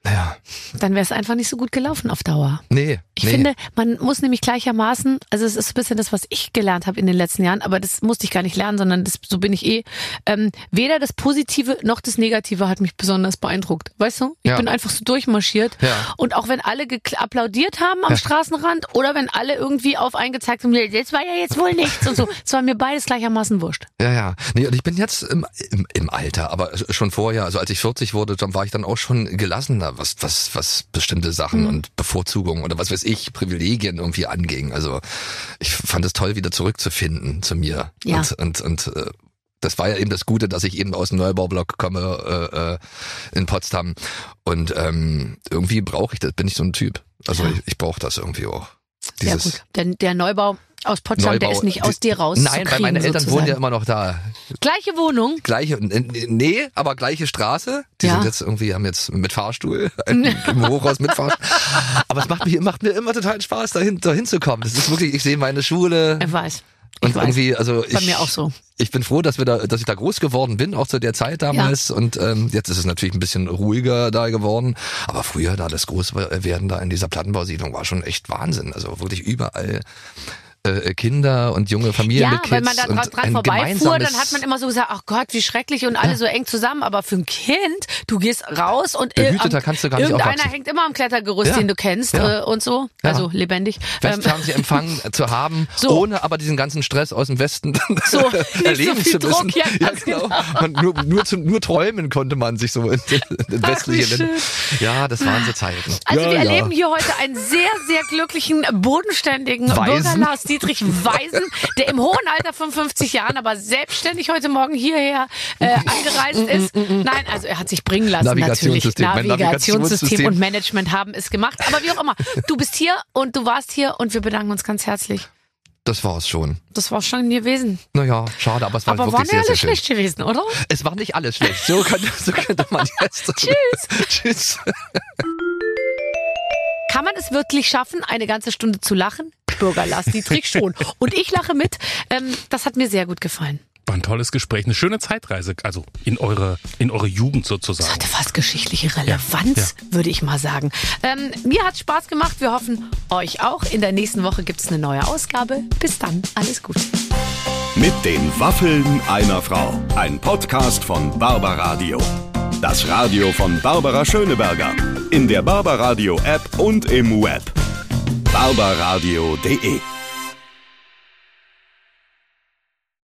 naja, dann wäre es einfach nicht so gut gelaufen auf Dauer. nee. Ich nee. finde, man muss nämlich gleichermaßen, also es ist ein bisschen das, was ich gelernt habe in den letzten Jahren, aber das musste ich gar nicht lernen, sondern das, so bin ich eh. Ähm, weder das Positive noch das Negative hat mich besonders beeindruckt. Weißt du? Ich Ja. bin einfach so durchmarschiert. Ja. Und auch wenn alle applaudiert haben am Straßenrand oder wenn alle irgendwie auf eingezeigt haben, das war ja jetzt wohl nichts und so, *laughs* es war mir beides gleichermaßen wurscht. Ja, ja. Nee, und ich bin jetzt im, im, im Alter, aber schon vorher, also als ich 40 wurde, dann war ich dann auch schon gelassener, was, was, was bestimmte Sachen Mhm. und Bevorzugungen oder was weiß ich, Privilegien irgendwie anging. Also ich fand es toll, wieder zurückzufinden zu mir. Ja. Und, und, und äh, das war ja eben das Gute, dass ich eben aus dem Neubaublock komme äh, äh, in Potsdam. Und ähm, irgendwie brauche ich das, bin ich so ein Typ. Also Ja. ich, ich brauche das irgendwie auch. Sehr gut. Denn der Neubau aus Potsdam, der ist nicht aus dir raus. Nein, weil meine Eltern wohnen ja immer noch da. Gleiche Wohnung. Gleiche, nee, aber gleiche Straße. Die Ja. sind jetzt irgendwie, haben jetzt mit Fahrstuhl, *laughs* im Hochhaus mit Fahrstuhl. Aber es macht mir, macht mir immer total Spaß, dahin, dahin zu kommen. Das ist wirklich, ich sehe meine Schule Ich weiß. Ich und weiß. irgendwie, also ich, Bei mir auch so. ich bin froh, dass wir da, dass ich da groß geworden bin, auch zu der Zeit damals. Und ähm, jetzt ist es natürlich ein bisschen ruhiger da geworden. Aber früher da das Großwerden da in dieser Plattenbausiedlung war schon echt Wahnsinn. Also wirklich überall äh, Kinder und junge Familien Ja, mit Kids wenn man da dran, dran vorbeifuhr, dann hat man immer so gesagt, ach Gott, wie schrecklich und alle so eng zusammen. Aber für ein Kind, du gehst raus und äh, Behüteter am- kannst du gar nicht irgendeiner hängt immer am Klettergerüst, Ja. den du kennst Ja. äh, und so. Ja. Also lebendig. Ähm, Westfernsehempfang *laughs* zu haben, So. ohne aber diesen ganzen Stress aus dem Westen *laughs* So, erleben so zu müssen. Druck, ja, genau. Man, nur, nur, zu, nur träumen konnte man sich so in, in Ach, westliche wie Länder. Ja, das waren so Zeiten. Also ja, wir ja. erleben hier heute einen sehr, sehr glücklichen, bodenständigen Weisen. Bürger Lars Dietrich Weisen, der im hohen Alter von 50 Jahren aber selbstständig heute Morgen hierher äh, angereist ist. Nein, also er hat sich bringen lassen Navigationssystem, natürlich. Navigationssystem und Management haben es gemacht. Aber wie auch immer, du bist hier und du warst hier und wir bedanken uns ganz herzlich. Das war's schon. Das war schon gewesen. Naja, schade, aber es war Aber war wirklich nicht sehr, sehr alles schön. schlecht gewesen, oder? Es war nicht alles schlecht. So könnte, so könnte man *laughs* jetzt. Tschüss. Tschüss. Kann man es wirklich schaffen, eine ganze Stunde zu lachen? Bürger Lars Dietrich schon. *laughs* Und ich lache mit. Ähm, das hat mir sehr gut gefallen. War ein tolles Gespräch, eine schöne Zeitreise, also in eure, in eure Jugend Das sozusagen. hatte fast geschichtliche Relevanz, würde ich mal sagen. Ähm, mir hat Spaß gemacht. Wir hoffen, euch auch. In der nächsten Woche gibt es eine neue Ausgabe. Bis dann. Alles Gute. Mit den Waffeln einer Frau. Ein Podcast von Barbaradio. Das Radio von Barbara Schöneberger. In der Barbaradio App und im Web. barbaradio.de